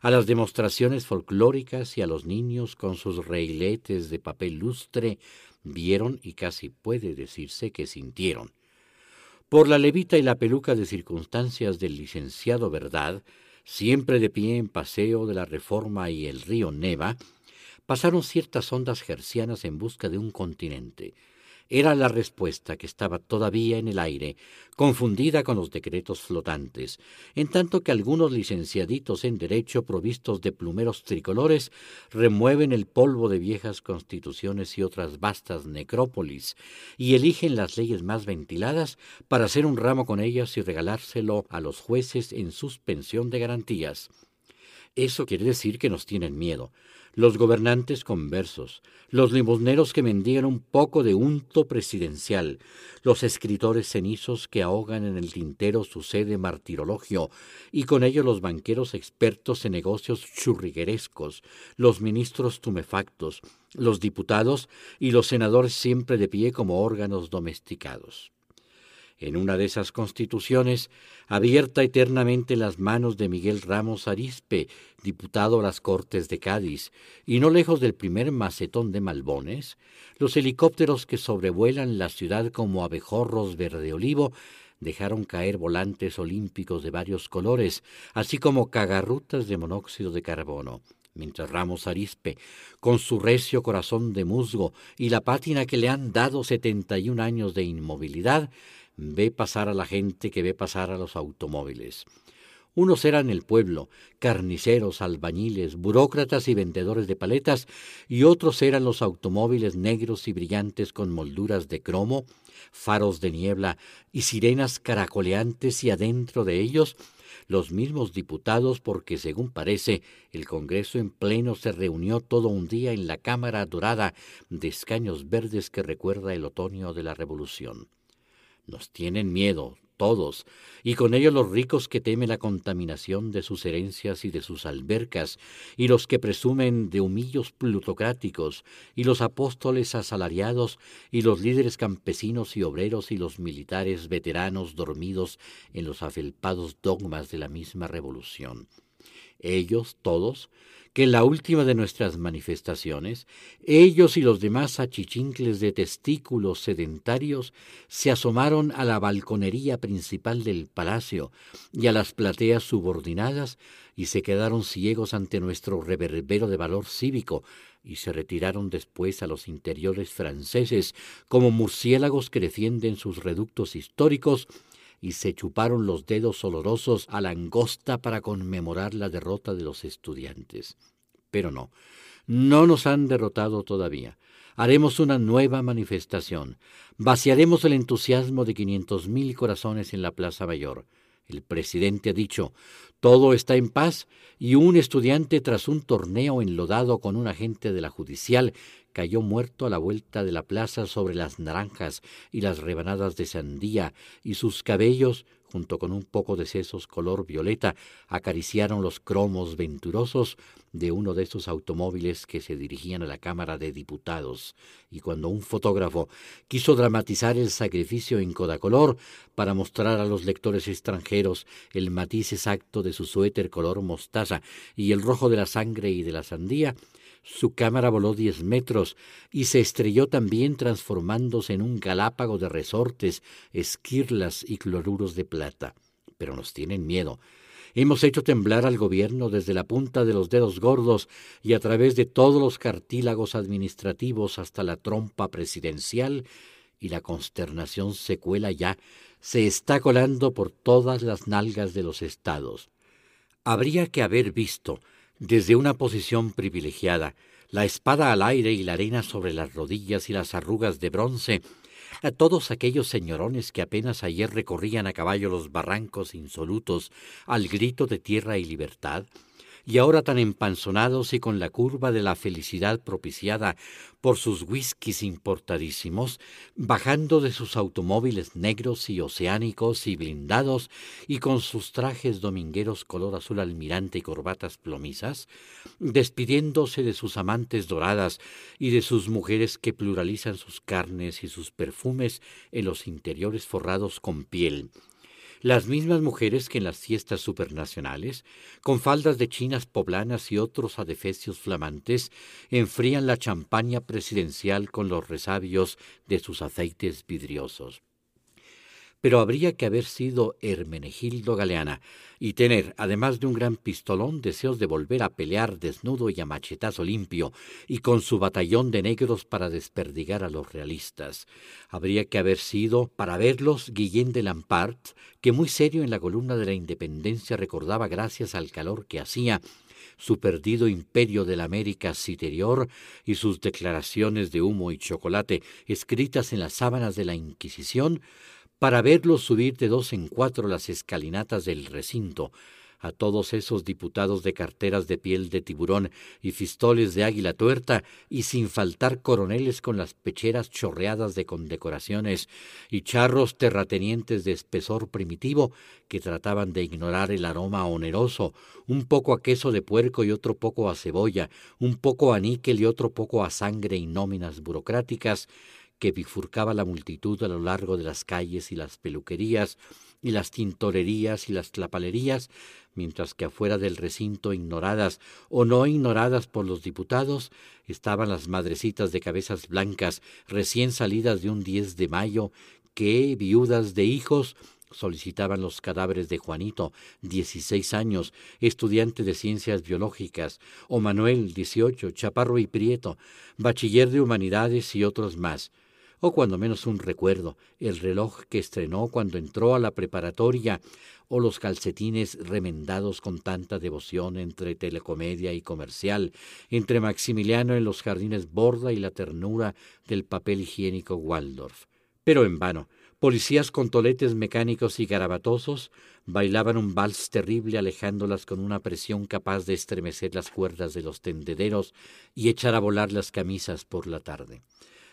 a las demostraciones folclóricas y a los niños con sus reiletes de papel lustre, vieron y casi puede decirse que sintieron. Por la levita y la peluca de circunstancias del licenciado Verdad, siempre de pie en paseo de la Reforma y el río Neva, pasaron ciertas ondas gercianas en busca de un continente. Era la respuesta que estaba todavía en el aire, confundida con los decretos flotantes, en tanto que algunos licenciaditos en Derecho provistos de plumeros tricolores remueven el polvo de viejas constituciones y otras vastas necrópolis, y eligen las leyes más ventiladas para hacer un ramo con ellas y regalárselo a los jueces en suspensión de garantías. Eso quiere decir que nos tienen miedo, los gobernantes conversos, los limosneros que mendigan un poco de unto presidencial, los escritores cenizos que ahogan en el tintero su sede martirologio, y con ello los banqueros expertos en negocios churriguerescos, los ministros tumefactos, los diputados y los senadores siempre de pie como órganos domesticados en una de esas constituciones, abierta eternamente las manos de Miguel Ramos Arispe, diputado a las Cortes de Cádiz, y no lejos del primer macetón de Malbones, los helicópteros que sobrevuelan la ciudad como abejorros verde olivo dejaron caer volantes olímpicos de varios colores, así como cagarrutas de monóxido de carbono mientras Ramos Arispe, con su recio corazón de musgo y la pátina que le han dado setenta y un años de inmovilidad, ve pasar a la gente que ve pasar a los automóviles. Unos eran el pueblo, carniceros, albañiles, burócratas y vendedores de paletas, y otros eran los automóviles negros y brillantes con molduras de cromo, faros de niebla y sirenas caracoleantes y adentro de ellos los mismos diputados porque, según parece, el Congreso en pleno se reunió todo un día en la Cámara Dorada de escaños verdes que recuerda el otoño de la Revolución. Nos tienen miedo, todos, y con ello los ricos que temen la contaminación de sus herencias y de sus albercas, y los que presumen de humillos plutocráticos, y los apóstoles asalariados, y los líderes campesinos y obreros, y los militares veteranos dormidos en los afelpados dogmas de la misma revolución. Ellos, todos, que en la última de nuestras manifestaciones, ellos y los demás achichincles de testículos sedentarios se asomaron a la balconería principal del palacio y a las plateas subordinadas y se quedaron ciegos ante nuestro reverbero de valor cívico y se retiraron después a los interiores franceses como murciélagos que defienden sus reductos históricos y se chuparon los dedos olorosos a la angosta para conmemorar la derrota de los estudiantes. Pero no, no nos han derrotado todavía. Haremos una nueva manifestación. Vaciaremos el entusiasmo de quinientos mil corazones en la Plaza Mayor. El presidente ha dicho, todo está en paz y un estudiante tras un torneo enlodado con un agente de la judicial cayó muerto a la vuelta de la plaza sobre las naranjas y las rebanadas de sandía, y sus cabellos, junto con un poco de sesos color violeta, acariciaron los cromos venturosos de uno de esos automóviles que se dirigían a la Cámara de Diputados, y cuando un fotógrafo quiso dramatizar el sacrificio en codacolor para mostrar a los lectores extranjeros el matiz exacto de su suéter color mostaza y el rojo de la sangre y de la sandía, su cámara voló diez metros y se estrelló también transformándose en un galápago de resortes, esquirlas y cloruros de plata. Pero nos tienen miedo. Hemos hecho temblar al gobierno desde la punta de los dedos gordos y a través de todos los cartílagos administrativos hasta la trompa presidencial, y la consternación se cuela ya, se está colando por todas las nalgas de los estados. Habría que haber visto desde una posición privilegiada, la espada al aire y la arena sobre las rodillas y las arrugas de bronce, a todos aquellos señorones que apenas ayer recorrían a caballo los barrancos insolutos al grito de tierra y libertad, y ahora tan empanzonados y con la curva de la felicidad propiciada por sus whiskies importadísimos, bajando de sus automóviles negros y oceánicos y blindados y con sus trajes domingueros color azul almirante y corbatas plomizas, despidiéndose de sus amantes doradas y de sus mujeres que pluralizan sus carnes y sus perfumes en los interiores forrados con piel, las mismas mujeres que en las fiestas supernacionales, con faldas de chinas poblanas y otros adefesios flamantes, enfrían la champaña presidencial con los resabios de sus aceites vidriosos pero habría que haber sido Hermenegildo Galeana y tener, además de un gran pistolón, deseos de volver a pelear desnudo y a machetazo limpio, y con su batallón de negros para desperdigar a los realistas. Habría que haber sido, para verlos, Guillén de Lampart, que muy serio en la columna de la Independencia recordaba, gracias al calor que hacía, su perdido imperio de la América Citerior y sus declaraciones de humo y chocolate escritas en las sábanas de la Inquisición, para verlos subir de dos en cuatro las escalinatas del recinto, a todos esos diputados de carteras de piel de tiburón y fistoles de águila tuerta, y sin faltar coroneles con las pecheras chorreadas de condecoraciones y charros terratenientes de espesor primitivo que trataban de ignorar el aroma oneroso, un poco a queso de puerco y otro poco a cebolla, un poco a níquel y otro poco a sangre y nóminas burocráticas, que bifurcaba la multitud a lo largo de las calles y las peluquerías y las tintorerías y las tlapalerías, mientras que afuera del recinto ignoradas o no ignoradas por los diputados estaban las madrecitas de cabezas blancas recién salidas de un 10 de mayo que, viudas de hijos, solicitaban los cadáveres de Juanito, dieciséis años, estudiante de ciencias biológicas, o Manuel, dieciocho, chaparro y prieto, bachiller de humanidades y otros más o cuando menos un recuerdo, el reloj que estrenó cuando entró a la preparatoria, o los calcetines remendados con tanta devoción entre telecomedia y comercial, entre Maximiliano en los jardines Borda y la ternura del papel higiénico Waldorf. Pero en vano, policías con toletes mecánicos y garabatosos bailaban un vals terrible alejándolas con una presión capaz de estremecer las cuerdas de los tendederos y echar a volar las camisas por la tarde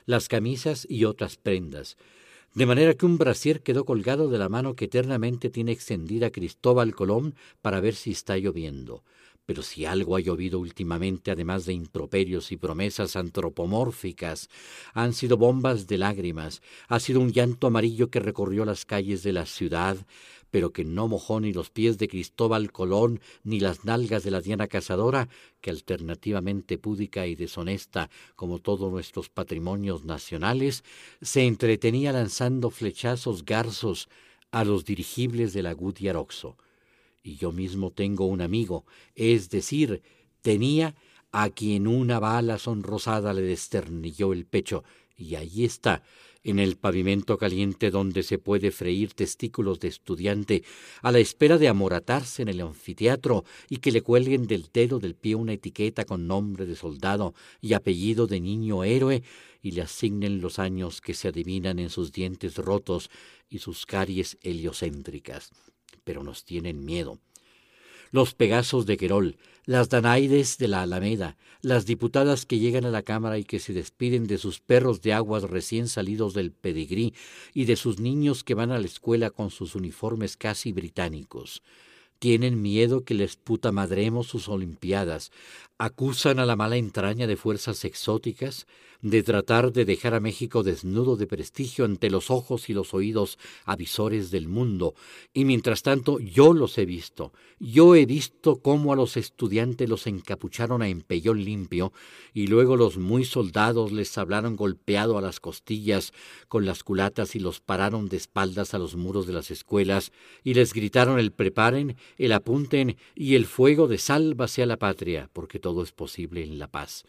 las camisas y otras prendas, de manera que un brasier quedó colgado de la mano que eternamente tiene extendida Cristóbal Colón para ver si está lloviendo. Pero si algo ha llovido últimamente, además de improperios y promesas antropomórficas, han sido bombas de lágrimas, ha sido un llanto amarillo que recorrió las calles de la ciudad, pero que no mojó ni los pies de Cristóbal Colón ni las nalgas de la Diana Cazadora, que alternativamente púdica y deshonesta como todos nuestros patrimonios nacionales, se entretenía lanzando flechazos garzos a los dirigibles de la Gutiaroxo y yo mismo tengo un amigo, es decir, tenía a quien una bala sonrosada le desternilló el pecho, y allí está, en el pavimento caliente donde se puede freír testículos de estudiante, a la espera de amoratarse en el anfiteatro y que le cuelguen del dedo del pie una etiqueta con nombre de soldado y apellido de niño héroe, y le asignen los años que se adivinan en sus dientes rotos y sus caries heliocéntricas pero nos tienen miedo. Los Pegasos de Querol, las Danaides de la Alameda, las diputadas que llegan a la Cámara y que se despiden de sus perros de aguas recién salidos del pedigrí y de sus niños que van a la escuela con sus uniformes casi británicos. Tienen miedo que les putamadremos sus Olimpiadas, acusan a la mala entraña de fuerzas exóticas, de tratar de dejar a México desnudo de prestigio ante los ojos y los oídos avisores del mundo. Y mientras tanto yo los he visto. Yo he visto cómo a los estudiantes los encapucharon a empellón limpio y luego los muy soldados les hablaron golpeado a las costillas con las culatas y los pararon de espaldas a los muros de las escuelas y les gritaron el preparen, el apunten y el fuego de sálvase a la patria, porque todo es posible en la paz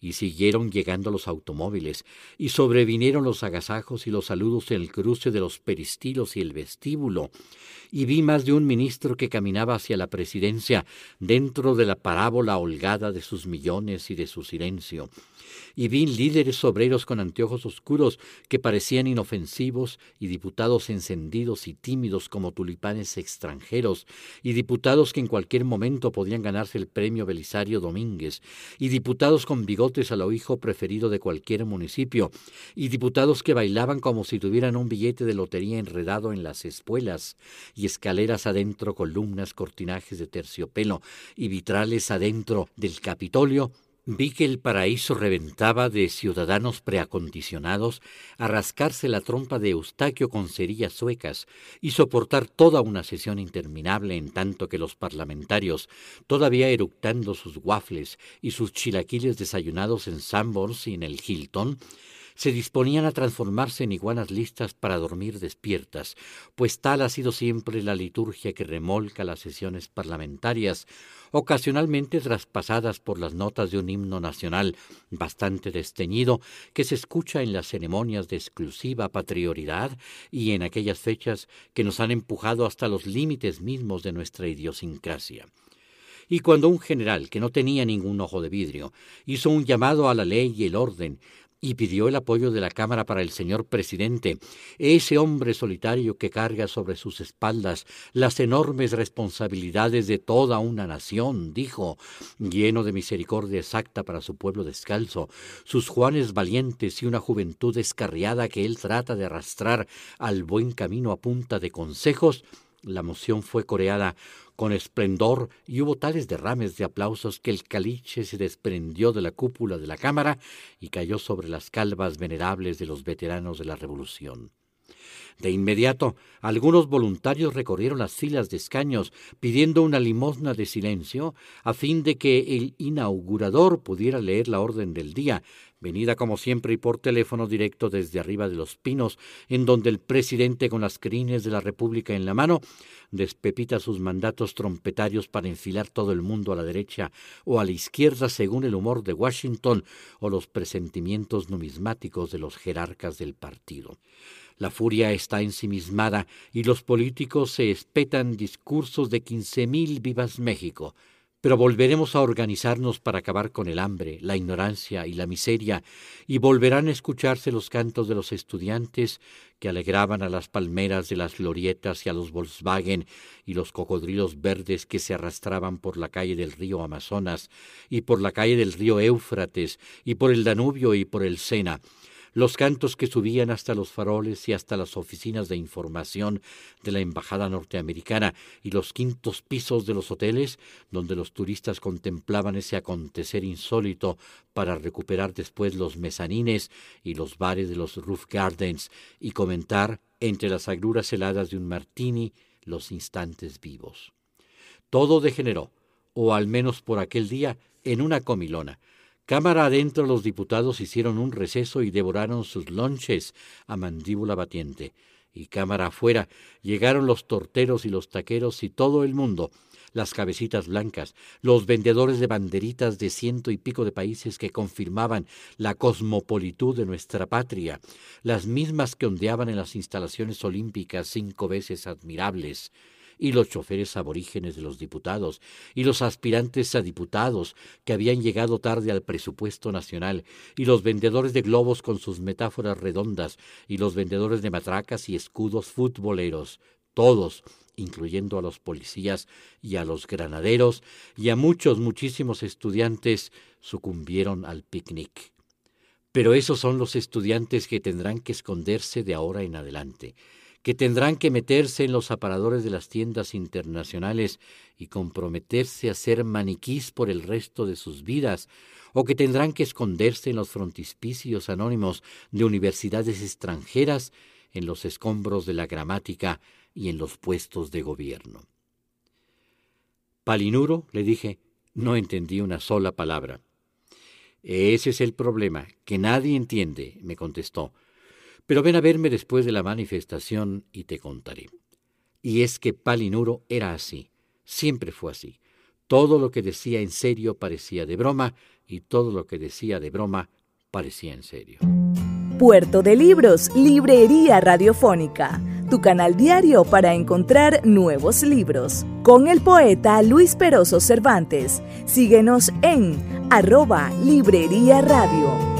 y siguieron llegando los automóviles, y sobrevinieron los agasajos y los saludos en el cruce de los peristilos y el vestíbulo, y vi más de un ministro que caminaba hacia la presidencia dentro de la parábola holgada de sus millones y de su silencio, y vi líderes obreros con anteojos oscuros que parecían inofensivos y diputados encendidos y tímidos como tulipanes extranjeros y diputados que en cualquier momento podían ganarse el premio Belisario Domínguez y diputados con bigotes a lo hijo preferido de cualquier municipio y diputados que bailaban como si tuvieran un billete de lotería enredado en las espuelas y escaleras adentro columnas cortinajes de terciopelo y vitrales adentro del Capitolio Vi que el paraíso reventaba de ciudadanos preacondicionados a rascarse la trompa de Eustaquio con cerillas suecas y soportar toda una sesión interminable en tanto que los parlamentarios, todavía eructando sus waffles y sus chilaquiles desayunados en Sanborns y en el Hilton, se disponían a transformarse en iguanas listas para dormir despiertas, pues tal ha sido siempre la liturgia que remolca las sesiones parlamentarias, ocasionalmente traspasadas por las notas de un himno nacional bastante desteñido que se escucha en las ceremonias de exclusiva patrioridad y en aquellas fechas que nos han empujado hasta los límites mismos de nuestra idiosincrasia. Y cuando un general, que no tenía ningún ojo de vidrio, hizo un llamado a la ley y el orden, y pidió el apoyo de la Cámara para el señor presidente, ese hombre solitario que carga sobre sus espaldas las enormes responsabilidades de toda una nación, dijo, lleno de misericordia exacta para su pueblo descalzo, sus Juanes valientes y una juventud descarriada que él trata de arrastrar al buen camino a punta de consejos, la moción fue coreada con esplendor y hubo tales derrames de aplausos que el caliche se desprendió de la cúpula de la cámara y cayó sobre las calvas venerables de los veteranos de la Revolución. De inmediato, algunos voluntarios recorrieron las filas de escaños pidiendo una limosna de silencio a fin de que el inaugurador pudiera leer la orden del día, venida como siempre y por teléfono directo desde arriba de los pinos, en donde el presidente con las crines de la República en la mano despepita sus mandatos trompetarios para enfilar todo el mundo a la derecha o a la izquierda según el humor de Washington o los presentimientos numismáticos de los jerarcas del partido. La furia está ensimismada y los políticos se espetan discursos de quince mil vivas México, pero volveremos a organizarnos para acabar con el hambre, la ignorancia y la miseria, y volverán a escucharse los cantos de los estudiantes que alegraban a las palmeras de las glorietas y a los Volkswagen y los cocodrilos verdes que se arrastraban por la calle del río Amazonas y por la calle del río Éufrates y por el Danubio y por el Sena, los cantos que subían hasta los faroles y hasta las oficinas de información de la Embajada norteamericana y los quintos pisos de los hoteles, donde los turistas contemplaban ese acontecer insólito para recuperar después los mezanines y los bares de los roof gardens y comentar, entre las agruras heladas de un martini, los instantes vivos. Todo degeneró, o al menos por aquel día, en una comilona, Cámara adentro los diputados hicieron un receso y devoraron sus lonches a mandíbula batiente. Y cámara afuera llegaron los torteros y los taqueros y todo el mundo, las cabecitas blancas, los vendedores de banderitas de ciento y pico de países que confirmaban la cosmopolitud de nuestra patria, las mismas que ondeaban en las instalaciones olímpicas cinco veces admirables, y los choferes aborígenes de los diputados, y los aspirantes a diputados que habían llegado tarde al presupuesto nacional, y los vendedores de globos con sus metáforas redondas, y los vendedores de matracas y escudos futboleros, todos, incluyendo a los policías y a los granaderos, y a muchos, muchísimos estudiantes, sucumbieron al picnic. Pero esos son los estudiantes que tendrán que esconderse de ahora en adelante que tendrán que meterse en los aparadores de las tiendas internacionales y comprometerse a ser maniquís por el resto de sus vidas, o que tendrán que esconderse en los frontispicios anónimos de universidades extranjeras, en los escombros de la gramática y en los puestos de gobierno. Palinuro, le dije, no entendí una sola palabra. Ese es el problema, que nadie entiende, me contestó. Pero ven a verme después de la manifestación y te contaré. Y es que Palinuro era así, siempre fue así. Todo lo que decía en serio parecía de broma y todo lo que decía de broma parecía en serio. Puerto de Libros, Librería Radiofónica, tu canal diario para encontrar nuevos libros. Con el poeta Luis Peroso Cervantes. Síguenos en arroba Librería Radio.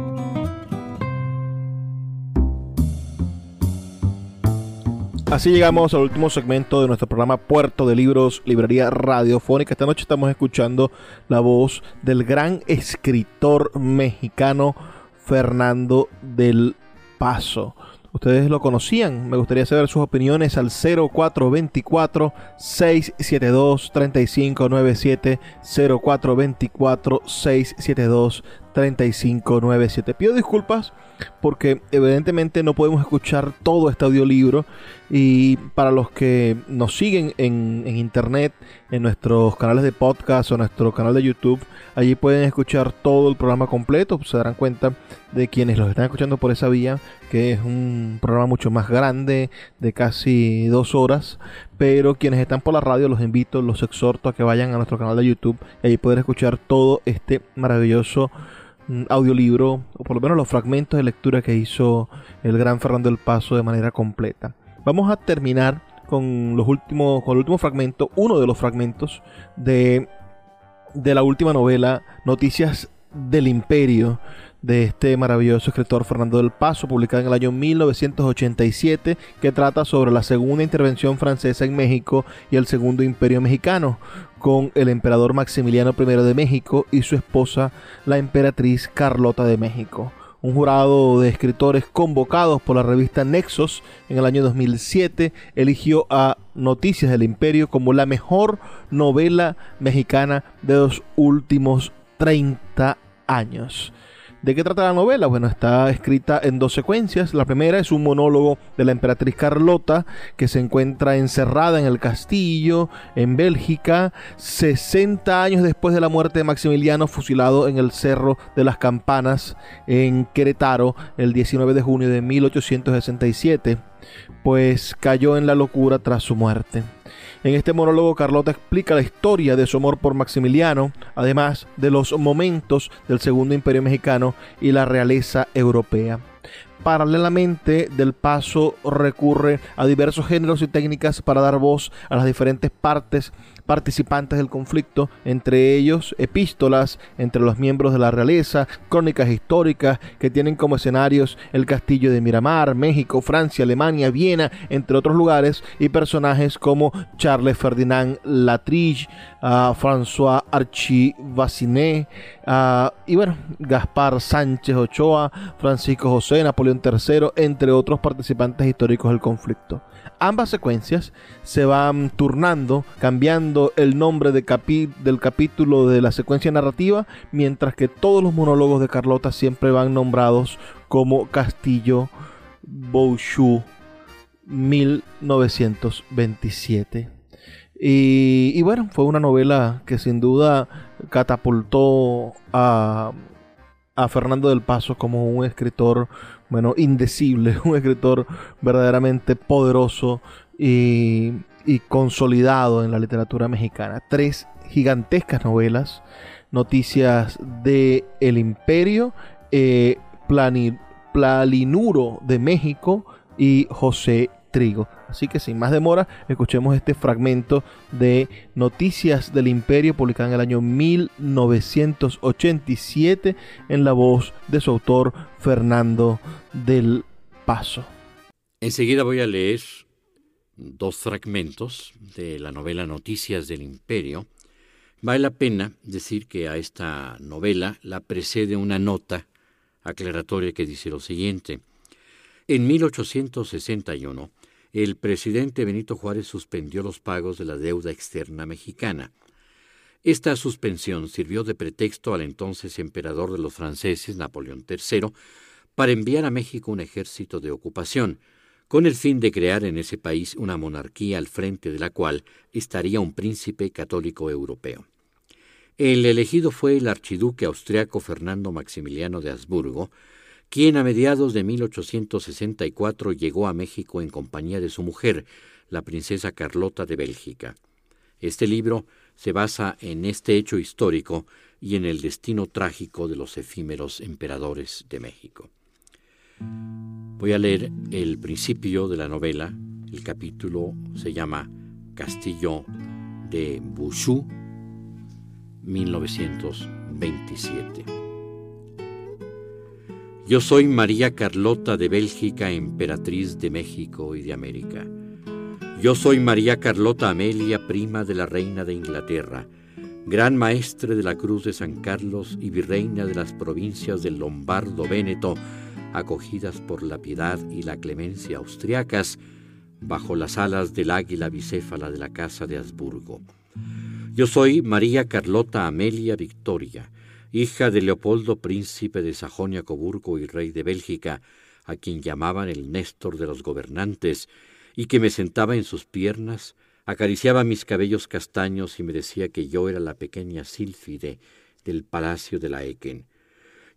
Así llegamos al último segmento de nuestro programa Puerto de Libros, Librería Radiofónica. Esta noche estamos escuchando la voz del gran escritor mexicano Fernando del Paso. Ustedes lo conocían, me gustaría saber sus opiniones al 0424-672-3597, 0424-672-3597. Pido disculpas porque evidentemente no podemos escuchar todo este audiolibro. Y para los que nos siguen en, internet, en nuestros canales de podcast o nuestro canal de YouTube, allí pueden escuchar todo el programa completo, se darán cuenta de quienes los están escuchando por esa vía, que es un programa mucho más grande, de casi dos horas, pero quienes están por la radio los invito, los exhorto a que vayan a nuestro canal de YouTube y allí poder escuchar todo este maravilloso audiolibro, o por lo menos los fragmentos de lectura que hizo el gran Fernando del Paso de manera completa. Vamos a terminar con los últimos, con el último fragmento, uno de los fragmentos de, de la última novela, Noticias del Imperio, de este maravilloso escritor Fernando del Paso, publicada en el año 1987, que trata sobre la segunda intervención francesa en México y el segundo imperio mexicano, con el emperador Maximiliano I de México y su esposa, la emperatriz Carlota de México. Un jurado de escritores convocados por la revista Nexos en el año 2007 eligió a Noticias del Imperio como la mejor novela mexicana de los últimos 30 años. ¿De qué trata la novela? Bueno, está escrita en dos secuencias. La primera es un monólogo de la emperatriz Carlota que se encuentra encerrada en el castillo en Bélgica 60 años después de la muerte de Maximiliano fusilado en el Cerro de las Campanas en Querétaro el 19 de junio de 1867, pues cayó en la locura tras su muerte. En este monólogo Carlota explica la historia de su amor por Maximiliano, además de los momentos del Segundo Imperio Mexicano y la realeza europea. Paralelamente, Del Paso recurre a diversos géneros y técnicas para dar voz a las diferentes partes participantes del conflicto, entre ellos epístolas entre los miembros de la realeza, crónicas históricas que tienen como escenarios el castillo de Miramar, México, Francia, Alemania, Viena, entre otros lugares, y personajes como Charles Ferdinand Latrige, uh, François Archie Vaciné, uh, y bueno, Gaspar Sánchez Ochoa, Francisco José, Napoleón III, entre otros participantes históricos del conflicto. Ambas secuencias se van turnando, cambiando el nombre de del capítulo de la secuencia narrativa, mientras que todos los monólogos de Carlota siempre van nombrados como Castillo Bouchou 1927. Y, y, bueno, fue una novela que sin duda catapultó a, a Fernando del Paso como un escritor bueno, indecible, un escritor verdaderamente poderoso y, consolidado en la literatura mexicana. Tres gigantescas novelas, noticias de El Imperio, eh, Plalinuro de México y José Trigo. Así que sin más demora, escuchemos este fragmento de Noticias del Imperio publicado en el año 1987 en la voz de su autor Fernando del Paso. Enseguida voy a leer dos fragmentos de la novela Noticias del Imperio. Vale la pena decir que a esta novela la precede una nota aclaratoria que dice lo siguiente. En 1861, el presidente Benito Juárez suspendió los pagos de la deuda externa mexicana. Esta suspensión sirvió de pretexto al entonces emperador de los franceses, Napoleón III, para enviar a México un ejército de ocupación, con el fin de crear en ese país una monarquía al frente de la cual estaría un príncipe católico europeo. El elegido fue el archiduque austriaco Fernando Maximiliano de Habsburgo, quien a mediados de 1864 llegó a México en compañía de su mujer, la princesa Carlota de Bélgica. Este libro se basa en este hecho histórico y en el destino trágico de los efímeros emperadores de México. Voy a leer el principio de la novela. El capítulo se llama Castillo de Bouchou, 1927. Yo soy María Carlota de Bélgica, emperatriz de México y de América. Yo soy María Carlota Amelia, prima de la reina de Inglaterra, gran maestre de la Cruz de San Carlos y virreina de las provincias del Lombardo Véneto, acogidas por la piedad y la clemencia austriacas, bajo las alas del águila bicéfala de la Casa de Habsburgo. Yo soy María Carlota Amelia Victoria, hija de Leopoldo, príncipe de Sajonia-Coburgo y rey de Bélgica, a quien llamaban el Néstor de los gobernantes, y que me sentaba en sus piernas, acariciaba mis cabellos castaños y me decía que yo era la pequeña Sílfide del palacio de la Equen.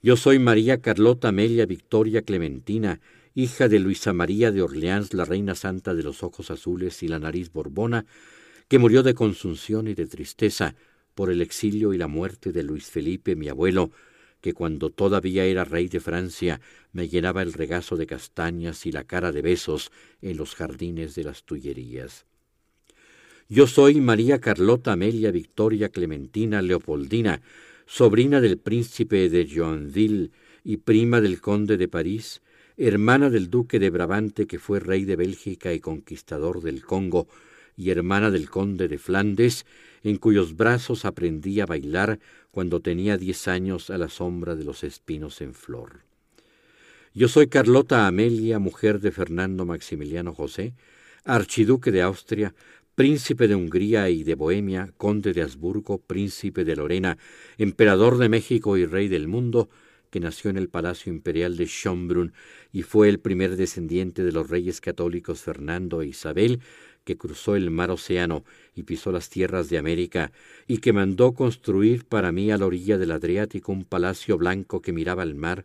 Yo soy María Carlota Amelia Victoria Clementina, hija de Luisa María de Orleans, la reina santa de los ojos azules y la nariz borbona, que murió de consunción y de tristeza, por el exilio y la muerte de Luis Felipe, mi abuelo, que cuando todavía era rey de Francia me llenaba el regazo de castañas y la cara de besos en los jardines de las Tullerías. Yo soy María Carlota Amelia Victoria Clementina Leopoldina, sobrina del príncipe de Joinville y prima del conde de París, hermana del duque de Brabante que fue rey de Bélgica y conquistador del Congo, y hermana del conde de Flandes, en cuyos brazos aprendí a bailar cuando tenía diez años a la sombra de los espinos en flor. Yo soy Carlota Amelia, mujer de Fernando Maximiliano José, archiduque de Austria, príncipe de Hungría y de Bohemia, conde de Habsburgo, príncipe de Lorena, emperador de México y rey del mundo, que nació en el Palacio Imperial de Schönbrunn y fue el primer descendiente de los reyes católicos Fernando e Isabel, que cruzó el mar Océano y pisó las tierras de América, y que mandó construir para mí a la orilla del Adriático un palacio blanco que miraba al mar,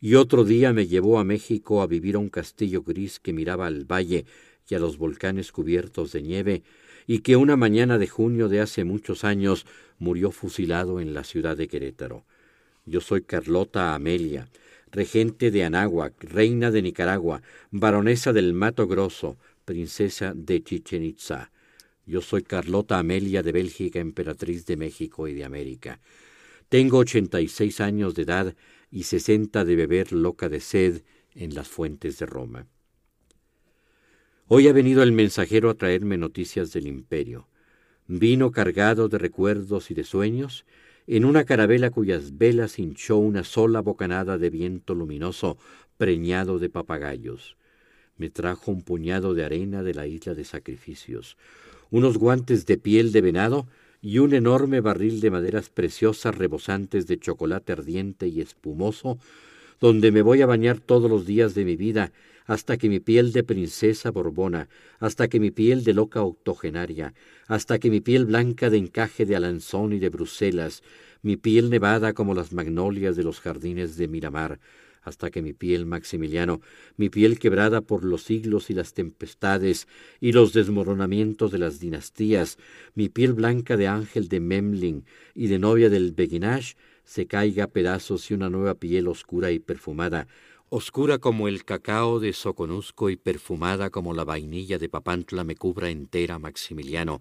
y otro día me llevó a México a vivir a un castillo gris que miraba al valle y a los volcanes cubiertos de nieve, y que una mañana de junio de hace muchos años murió fusilado en la ciudad de Querétaro. Yo soy Carlota Amelia, regente de Anáhuac, reina de Nicaragua, baronesa del Mato Grosso, princesa de Chichen Itza. Yo soy Carlota Amelia de Bélgica, emperatriz de México y de América. Tengo ochenta y seis años de edad y sesenta de beber loca de sed en las fuentes de Roma. Hoy ha venido el mensajero a traerme noticias del imperio. Vino cargado de recuerdos y de sueños, en una carabela cuyas velas hinchó una sola bocanada de viento luminoso preñado de papagayos me trajo un puñado de arena de la isla de sacrificios, unos guantes de piel de venado y un enorme barril de maderas preciosas rebosantes de chocolate ardiente y espumoso, donde me voy a bañar todos los días de mi vida, hasta que mi piel de princesa borbona, hasta que mi piel de loca octogenaria, hasta que mi piel blanca de encaje de Alanzón y de Bruselas, mi piel nevada como las magnolias de los jardines de Miramar, hasta que mi piel, Maximiliano, mi piel quebrada por los siglos y las tempestades y los desmoronamientos de las dinastías, mi piel blanca de ángel de Memling y de novia del Beguinage, se caiga a pedazos y una nueva piel oscura y perfumada, oscura como el cacao de Soconusco y perfumada como la vainilla de Papantla me cubra entera, Maximiliano,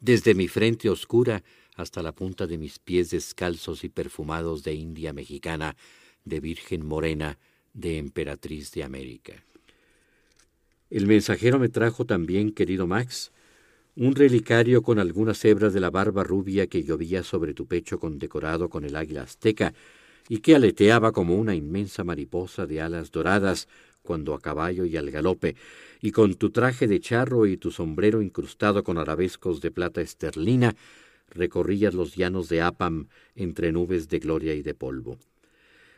desde mi frente oscura hasta la punta de mis pies descalzos y perfumados de India mexicana, de Virgen Morena, de Emperatriz de América. El mensajero me trajo también, querido Max, un relicario con algunas hebras de la barba rubia que llovía sobre tu pecho condecorado con el águila azteca y que aleteaba como una inmensa mariposa de alas doradas cuando a caballo y al galope, y con tu traje de charro y tu sombrero incrustado con arabescos de plata esterlina, recorrías los llanos de Apam entre nubes de gloria y de polvo.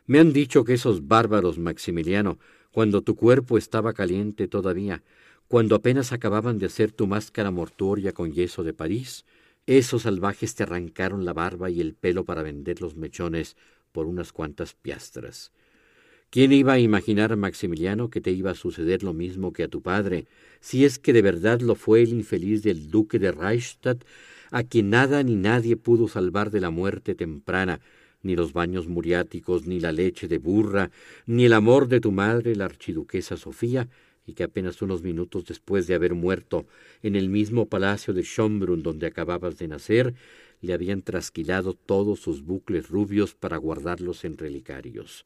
Me han dicho que esos bárbaros, Maximiliano, cuando tu cuerpo estaba caliente todavía, cuando apenas acababan de hacer tu máscara mortuoria con yeso de París, esos salvajes te arrancaron la barba y el pelo para vender los mechones por unas cuantas piastras. ¿Quién iba a imaginar, Maximiliano, que te iba a suceder lo mismo que a tu padre, si es que de verdad lo fue el infeliz del duque de Reichstadt, a quien nada ni nadie pudo salvar de la muerte temprana, ni los baños muriáticos, ni la leche de burra, ni el amor de tu madre, la archiduquesa Sofía, y que apenas unos minutos después de haber muerto en el mismo palacio de Schönbrunn donde acababas de nacer, le habían trasquilado todos sus bucles rubios para guardarlos en relicarios.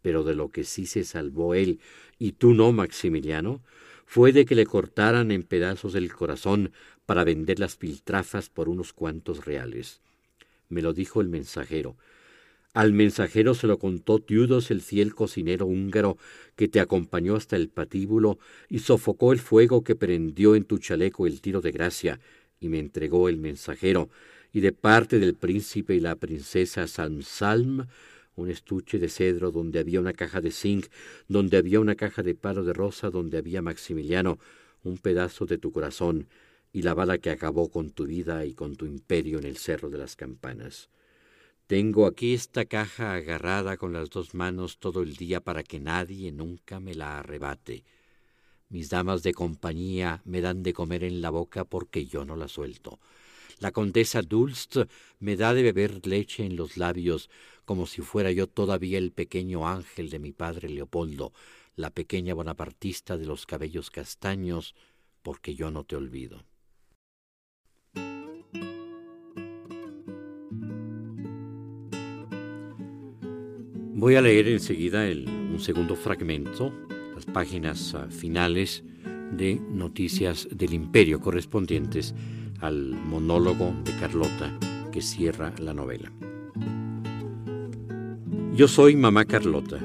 Pero de lo que sí se salvó él, y tú no, Maximiliano, fue de que le cortaran en pedazos el corazón para vender las piltrafas por unos cuantos reales. Me lo dijo el mensajero, al mensajero se lo contó Tiudos, el fiel cocinero húngaro, que te acompañó hasta el patíbulo y sofocó el fuego que prendió en tu chaleco el tiro de gracia, y me entregó el mensajero, y de parte del príncipe y la princesa Salm un estuche de cedro donde había una caja de zinc, donde había una caja de palo de rosa, donde había Maximiliano, un pedazo de tu corazón, y la bala que acabó con tu vida y con tu imperio en el cerro de las campanas. Tengo aquí esta caja agarrada con las dos manos todo el día para que nadie nunca me la arrebate. Mis damas de compañía me dan de comer en la boca porque yo no la suelto. La condesa Dulst me da de beber leche en los labios como si fuera yo todavía el pequeño ángel de mi padre Leopoldo, la pequeña bonapartista de los cabellos castaños, porque yo no te olvido. Voy a leer enseguida un segundo fragmento, las páginas ah, finales de Noticias del Imperio correspondientes al monólogo de Carlota que cierra la novela. Yo soy mamá Carlota.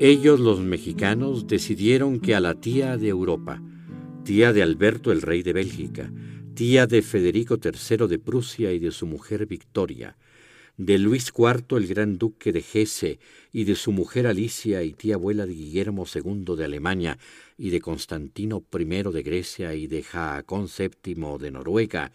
Ellos, los mexicanos, decidieron que a la tía de Europa, tía de Alberto el rey de Bélgica, tía de Federico III de Prusia y de su mujer Victoria, de Luis IV el gran duque de Hesse y de su mujer Alicia y tía abuela de Guillermo II de Alemania y de Constantino I de Grecia y de Jaacón VII de Noruega,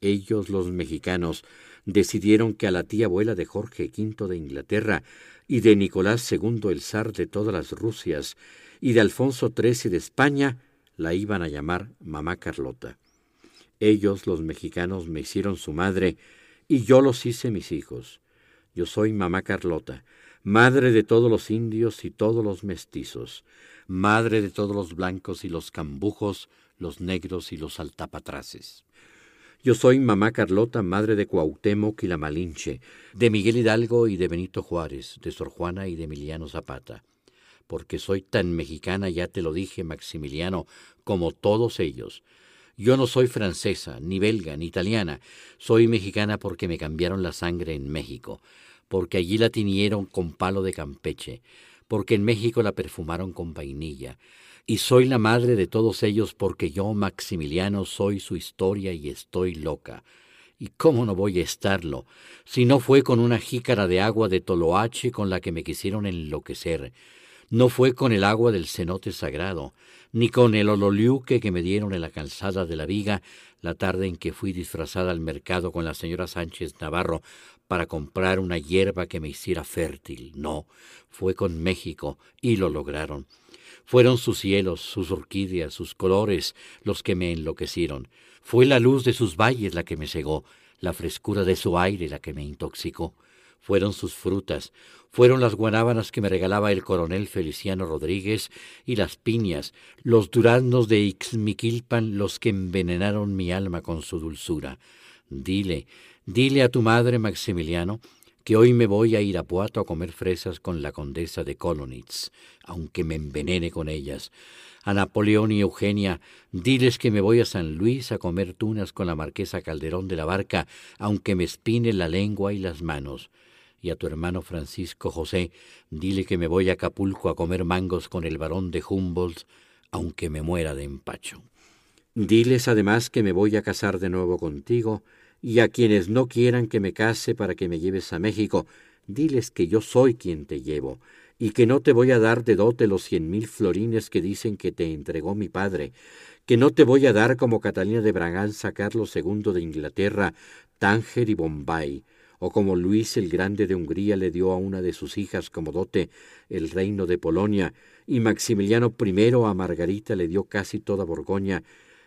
ellos los mexicanos decidieron que a la tía abuela de Jorge V de Inglaterra y de Nicolás II el zar de todas las Rusias y de Alfonso XIII de España la iban a llamar mamá Carlota. Ellos, los mexicanos, me hicieron su madre y yo los hice mis hijos. Yo soy mamá Carlota, madre de todos los indios y todos los mestizos, madre de todos los blancos y los cambujos, los negros y los altapatraces. Yo soy mamá Carlota, madre de Cuauhtémoc y la Malinche, de Miguel Hidalgo y de Benito Juárez, de Sor Juana y de Emiliano Zapata. Porque soy tan mexicana, ya te lo dije, Maximiliano, como todos ellos. Yo no soy francesa, ni belga, ni italiana. Soy mexicana porque me cambiaron la sangre en México, porque allí la tiñeron con palo de Campeche, porque en México la perfumaron con vainilla, y soy la madre de todos ellos porque yo, Maximiliano, soy su historia y estoy loca. ¿Y cómo no voy a estarlo? Si no fue con una jícara de agua de Toloache con la que me quisieron enloquecer, no fue con el agua del cenote sagrado, ni con el ololiuque que me dieron en la calzada de la viga la tarde en que fui disfrazada al mercado con la señora Sánchez Navarro para comprar una hierba que me hiciera fértil. No, fue con México y lo lograron. Fueron sus cielos, sus orquídeas, sus colores los que me enloquecieron. Fue la luz de sus valles la que me cegó, la frescura de su aire la que me intoxicó. Fueron sus frutas, fueron las guanábanas que me regalaba el coronel Feliciano Rodríguez y las piñas, los duraznos de Ixmiquilpan los que envenenaron mi alma con su dulzura. Dile, dile a tu madre, Maximiliano, que hoy me voy a Irapuato a comer fresas con la condesa de Kolonitz, aunque me envenene con ellas. A Napoleón y Eugenia, diles que me voy a San Luis a comer tunas con la marquesa Calderón de la Barca, aunque me espine la lengua y las manos. Y a tu hermano Francisco José, dile que me voy a Acapulco a comer mangos con el barón de Humboldt, aunque me muera de empacho. Diles además que me voy a casar de nuevo contigo, y a quienes no quieran que me case para que me lleves a México, diles que yo soy quien te llevo, y que no te voy a dar de dote los cien mil florines que dicen que te entregó mi padre, que no te voy a dar como Catalina de Braganza, Carlos II de Inglaterra, Tánger y Bombay, o como Luis el Grande de Hungría le dio a una de sus hijas como dote el reino de Polonia, y Maximiliano I a Margarita le dio casi toda Borgoña,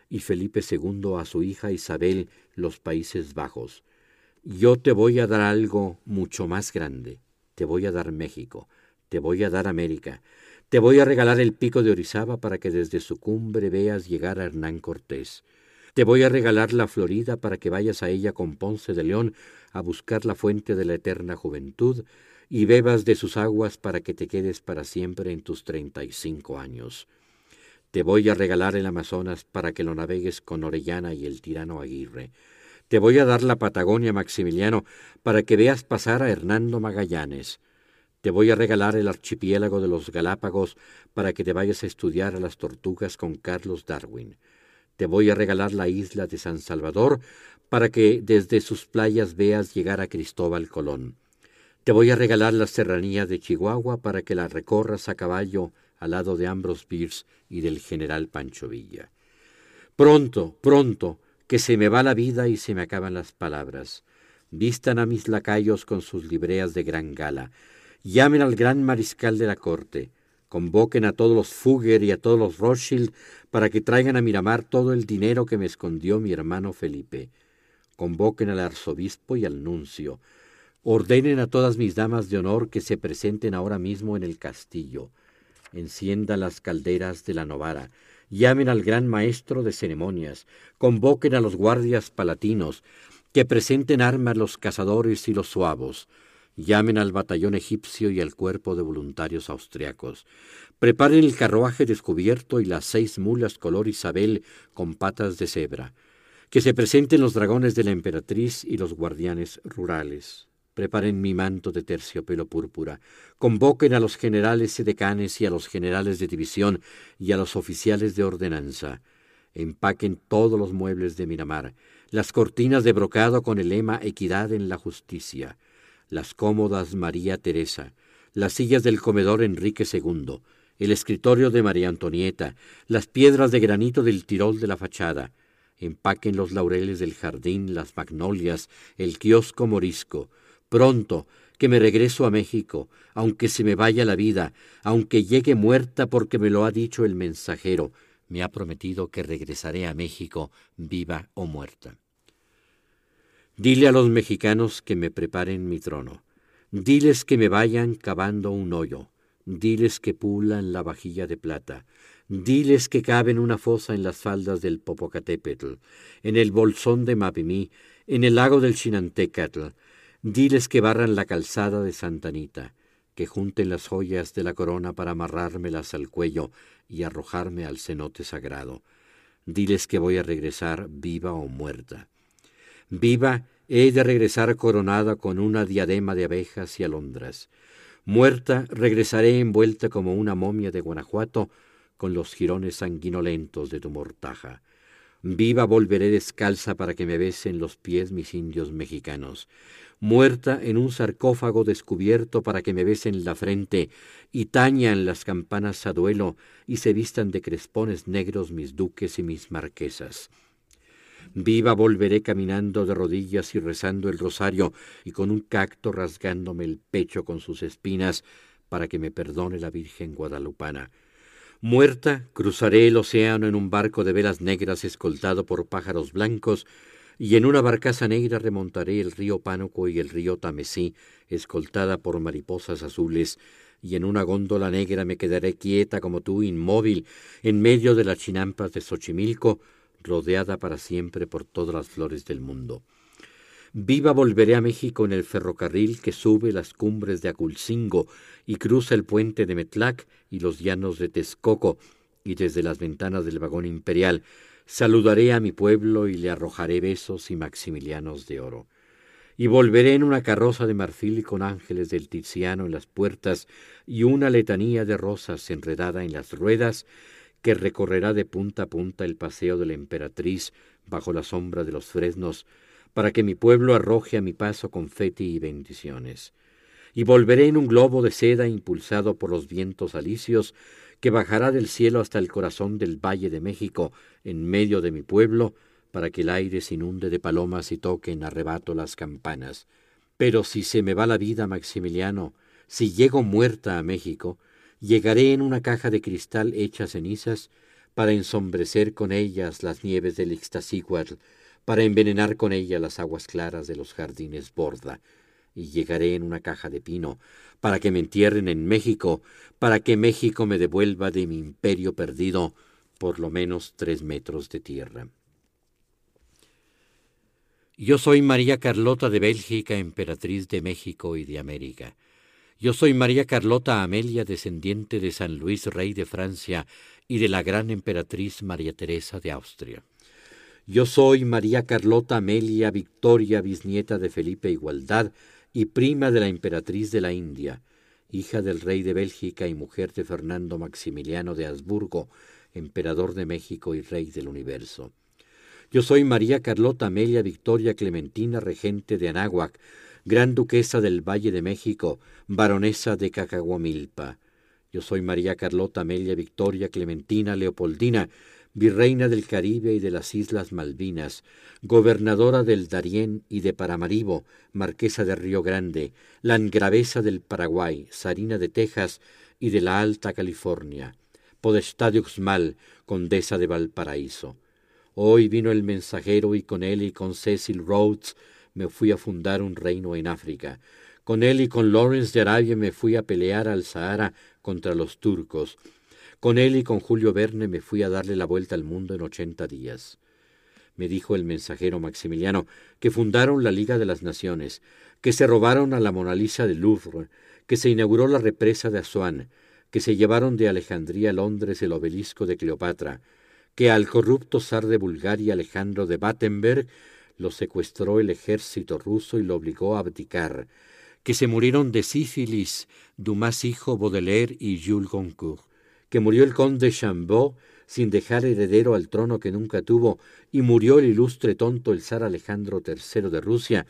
y Felipe II a su hija Isabel los Países Bajos. Yo te voy a dar algo mucho más grande. Te voy a dar México, te voy a dar América, te voy a regalar el pico de Orizaba para que desde su cumbre veas llegar a Hernán Cortés. Te voy a regalar la Florida para que vayas a ella con Ponce de León a buscar la fuente de la eterna juventud y bebas de sus aguas para que te quedes para siempre en tus treinta y cinco años. Te voy a regalar el Amazonas para que lo navegues con Orellana y el tirano Aguirre. Te voy a dar la Patagonia, Maximiliano, para que veas pasar a Hernando Magallanes. Te voy a regalar el archipiélago de los Galápagos para que te vayas a estudiar a las tortugas con Carlos Darwin. Te voy a regalar la isla de San Salvador para que desde sus playas veas llegar a Cristóbal Colón. Te voy a regalar la serranía de Chihuahua para que la recorras a caballo al lado de Ambrose Bierce y del general Pancho Villa. Pronto, pronto, que se me va la vida y se me acaban las palabras. Vistan a mis lacayos con sus libreas de gran gala. Llamen al gran mariscal de la corte. Convoquen a todos los Fugger y a todos los Rothschild para que traigan a Miramar todo el dinero que me escondió mi hermano Felipe. Convoquen al arzobispo y al nuncio. Ordenen a todas mis damas de honor que se presenten ahora mismo en el castillo encienda las calderas de la novara, llamen al gran maestro de ceremonias, convoquen a los guardias palatinos, que presenten armas los cazadores y los suavos, llamen al batallón egipcio y al cuerpo de voluntarios austriacos, preparen el carruaje descubierto y las seis mulas color Isabel con patas de cebra, que se presenten los dragones de la emperatriz y los guardianes rurales. Preparen mi manto de terciopelo púrpura. Convoquen a los generales y decanes y a los generales de división y a los oficiales de ordenanza. Empaquen todos los muebles de Miramar, las cortinas de brocado con el lema Equidad en la Justicia, las cómodas María Teresa, las sillas del comedor Enrique II, el escritorio de María Antonieta, las piedras de granito del Tirol de la fachada, empaquen los laureles del jardín, las magnolias, el kiosco morisco. Pronto, que me regreso a México, aunque se me vaya la vida, aunque llegue muerta porque me lo ha dicho el mensajero, me ha prometido que regresaré a México, viva o muerta. Dile a los mexicanos que me preparen mi trono. Diles que me vayan cavando un hoyo. Diles que pulan la vajilla de plata. Diles que caben una fosa en las faldas del Popocatépetl, en el bolsón de Mapimí, en el lago del Chinantecatl. Diles que barran la calzada de Santa Anita, que junten las joyas de la corona para amarrármelas al cuello y arrojarme al cenote sagrado. Diles que voy a regresar viva o muerta. Viva, he de regresar coronada con una diadema de abejas y alondras. Muerta, regresaré envuelta como una momia de Guanajuato con los jirones sanguinolentos de tu mortaja. Viva volveré descalza para que me besen los pies mis indios mexicanos. Muerta en un sarcófago descubierto para que me besen la frente y tañan las campanas a duelo y se vistan de crespones negros mis duques y mis marquesas. Viva volveré caminando de rodillas y rezando el rosario y con un cacto rasgándome el pecho con sus espinas para que me perdone la Virgen guadalupana. Muerta, cruzaré el océano en un barco de velas negras escoltado por pájaros blancos, y en una barcaza negra remontaré el río Pánuco y el río Tamesí, escoltada por mariposas azules, y en una góndola negra me quedaré quieta como tú, inmóvil, en medio de las chinampas de Xochimilco, rodeada para siempre por todas las flores del mundo. Viva volveré a México en el ferrocarril que sube las cumbres de Aculcingo y cruza el puente de Metlac y los llanos de Texcoco, y desde las ventanas del vagón imperial saludaré a mi pueblo y le arrojaré besos y maximilianos de oro. Y volveré en una carroza de marfil con ángeles del Tiziano en las puertas y una letanía de rosas enredada en las ruedas, que recorrerá de punta a punta el paseo de la emperatriz bajo la sombra de los fresnos, para que mi pueblo arroje a mi paso confeti y bendiciones. Y volveré en un globo de seda impulsado por los vientos alicios, que bajará del cielo hasta el corazón del Valle de México, en medio de mi pueblo, para que el aire se inunde de palomas y toque en arrebato las campanas. Pero si se me va la vida, Maximiliano, si llego muerta a México, llegaré en una caja de cristal hecha cenizas para ensombrecer con ellas las nieves del Ixtacíhuatl, para envenenar con ella las aguas claras de los jardines Borda, y llegaré en una caja de pino para que me entierren en México, para que México me devuelva de mi imperio perdido por lo menos tres metros de tierra. Yo soy María Carlota de Bélgica, emperatriz de México y de América. Yo soy María Carlota Amelia, descendiente de San Luis, rey de Francia, y de la gran emperatriz María Teresa de Austria. Yo soy María Carlota Amelia Victoria, bisnieta de Felipe Igualdad y prima de la emperatriz de la India, hija del rey de Bélgica y mujer de Fernando Maximiliano de Habsburgo, emperador de México y rey del universo. Yo soy María Carlota Amelia Victoria Clementina, regente de Anáhuac, gran duquesa del Valle de México, baronesa de Cacahuamilpa. Yo soy María Carlota Amelia Victoria Clementina Leopoldina, virreina del Caribe y de las Islas Malvinas, gobernadora del Darién y de Paramaribo, marquesa de Río Grande, landgravesa del Paraguay, zarina de Texas y de la Alta California, podestad de Uxmal, condesa de Valparaíso. Hoy vino el mensajero y con él y con Cecil Rhodes me fui a fundar un reino en África. Con él y con Lawrence de Arabia me fui a pelear al Sahara contra los turcos. Con él y con Julio Verne me fui a darle la vuelta al mundo en ochenta días. Me dijo el mensajero Maximiliano que fundaron la Liga de las Naciones, que se robaron a la Mona Lisa del Louvre, que se inauguró la represa de Asuán, que se llevaron de Alejandría a Londres el obelisco de Cleopatra, que al corrupto zar de Bulgaria Alejandro de Battenberg lo secuestró el ejército ruso y lo obligó a abdicar, que se murieron de sífilis Dumas hijo Baudelaire y Jules Goncourt, que murió el conde Chambord, sin dejar heredero al trono que nunca tuvo, y murió el ilustre tonto el zar Alejandro III de Rusia,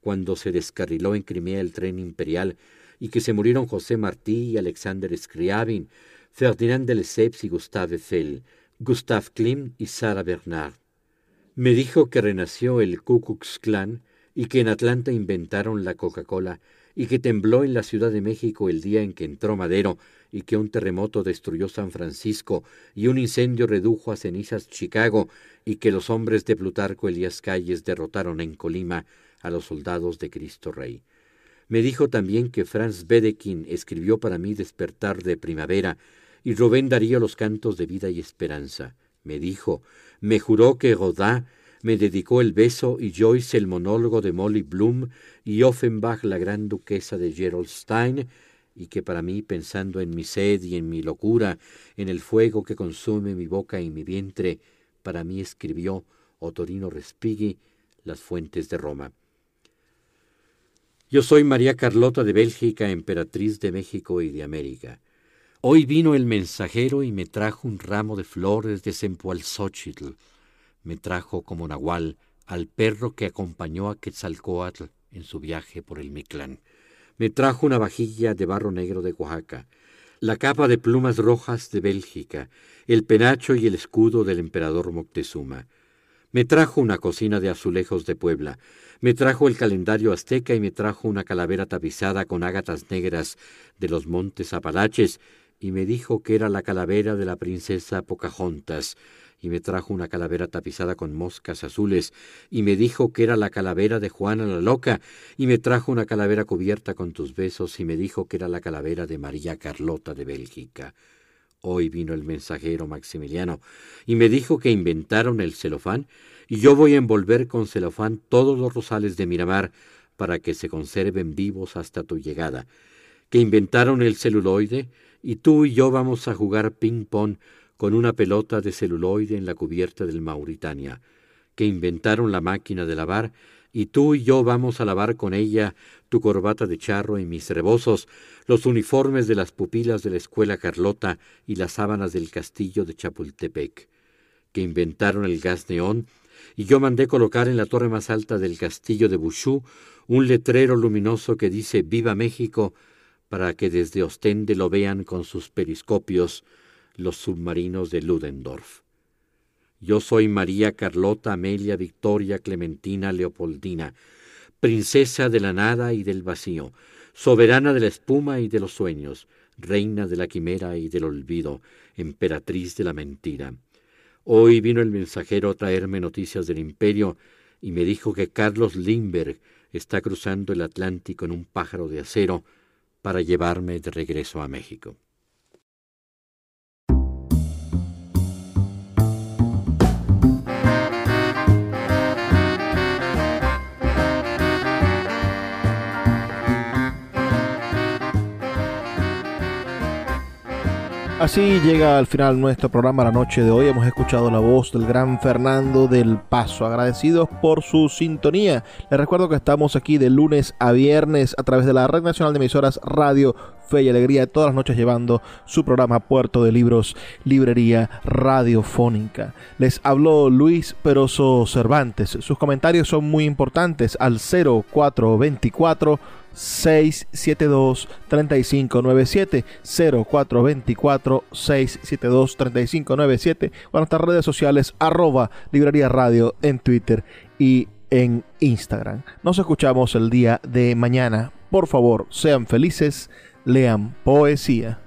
cuando se descarriló en Crimea el tren imperial, y que se murieron José Martí y Alexander Scriabin, Ferdinand de Lesseps y Gustave Eiffel, Gustave Klim y Sarah Bernard. Me dijo que renació el Ku Klux Klan y que en Atlanta inventaron la Coca-Cola y que tembló en la Ciudad de México el día en que entró Madero y que un terremoto destruyó San Francisco y un incendio redujo a cenizas Chicago y que los hombres de Plutarco Elías Calles derrotaron en Colima a los soldados de Cristo Rey. Me dijo también que Franz Bedekin escribió para mí Despertar de Primavera y Rubén Darío los cantos de vida y esperanza. Me dijo, me juró que Godin me dedicó el beso y Joyce el monólogo de Molly Bloom y Offenbach la gran duquesa de Gerolstein y que para mí, pensando en mi sed y en mi locura, en el fuego que consume mi boca y mi vientre, para mí escribió Otorino Respighi Las fuentes de Roma. Yo soy María Carlota de Bélgica, emperatriz de México y de América. Hoy vino el mensajero y me trajo un ramo de flores de Sempoalzóchitl. Me trajo como nahual al perro que acompañó a Quetzalcoatl en su viaje por el Mictlán me trajo una vajilla de barro negro de Oaxaca, la capa de plumas rojas de Bélgica, el penacho y el escudo del emperador Moctezuma. Me trajo una cocina de azulejos de Puebla, me trajo el calendario azteca y me trajo una calavera tapizada con ágatas negras de los montes Apalaches, y me dijo que era la calavera de la princesa Pocahontas, y me trajo una calavera tapizada con moscas azules, y me dijo que era la calavera de Juana la loca, y me trajo una calavera cubierta con tus besos, y me dijo que era la calavera de María Carlota de Bélgica. Hoy vino el mensajero Maximiliano, y me dijo que inventaron el celofán, y yo voy a envolver con celofán todos los rosales de Miramar para que se conserven vivos hasta tu llegada, que inventaron el celuloide, y tú y yo vamos a jugar ping-pong con una pelota de celuloide en la cubierta del Mauritania, que inventaron la máquina de lavar, y tú y yo vamos a lavar con ella tu corbata de charro y mis rebosos, los uniformes de las pupilas de la escuela Carlota y las sábanas del castillo de Chapultepec, que inventaron el gas neón, y yo mandé colocar en la torre más alta del castillo de Bushú un letrero luminoso que dice Viva México, para que desde Ostende lo vean con sus periscopios los submarinos de Ludendorff. Yo soy María Carlota Amelia Victoria Clementina Leopoldina, princesa de la nada y del vacío, soberana de la espuma y de los sueños, reina de la quimera y del olvido, emperatriz de la mentira. Hoy vino el mensajero a traerme noticias del imperio y me dijo que Carlos Lindbergh está cruzando el Atlántico en un pájaro de acero para llevarme de regreso a México. Así llega al final nuestro programa la noche de hoy. Hemos escuchado la voz del gran Fernando del Paso. Agradecidos por su sintonía. Les recuerdo que estamos aquí de lunes a viernes a través de la Red Nacional de Emisoras Radio Fe y Alegría, todas las noches llevando su programa Puerto de Libros, Librería Radiofónica. Les habló Luis Peroso Cervantes. Sus comentarios son muy importantes al 0424 672 3597 0424 672 3597 o nuestras redes sociales arroba librería radio en Twitter y en Instagram. Nos escuchamos el día de mañana. Por favor, sean felices, lean poesía.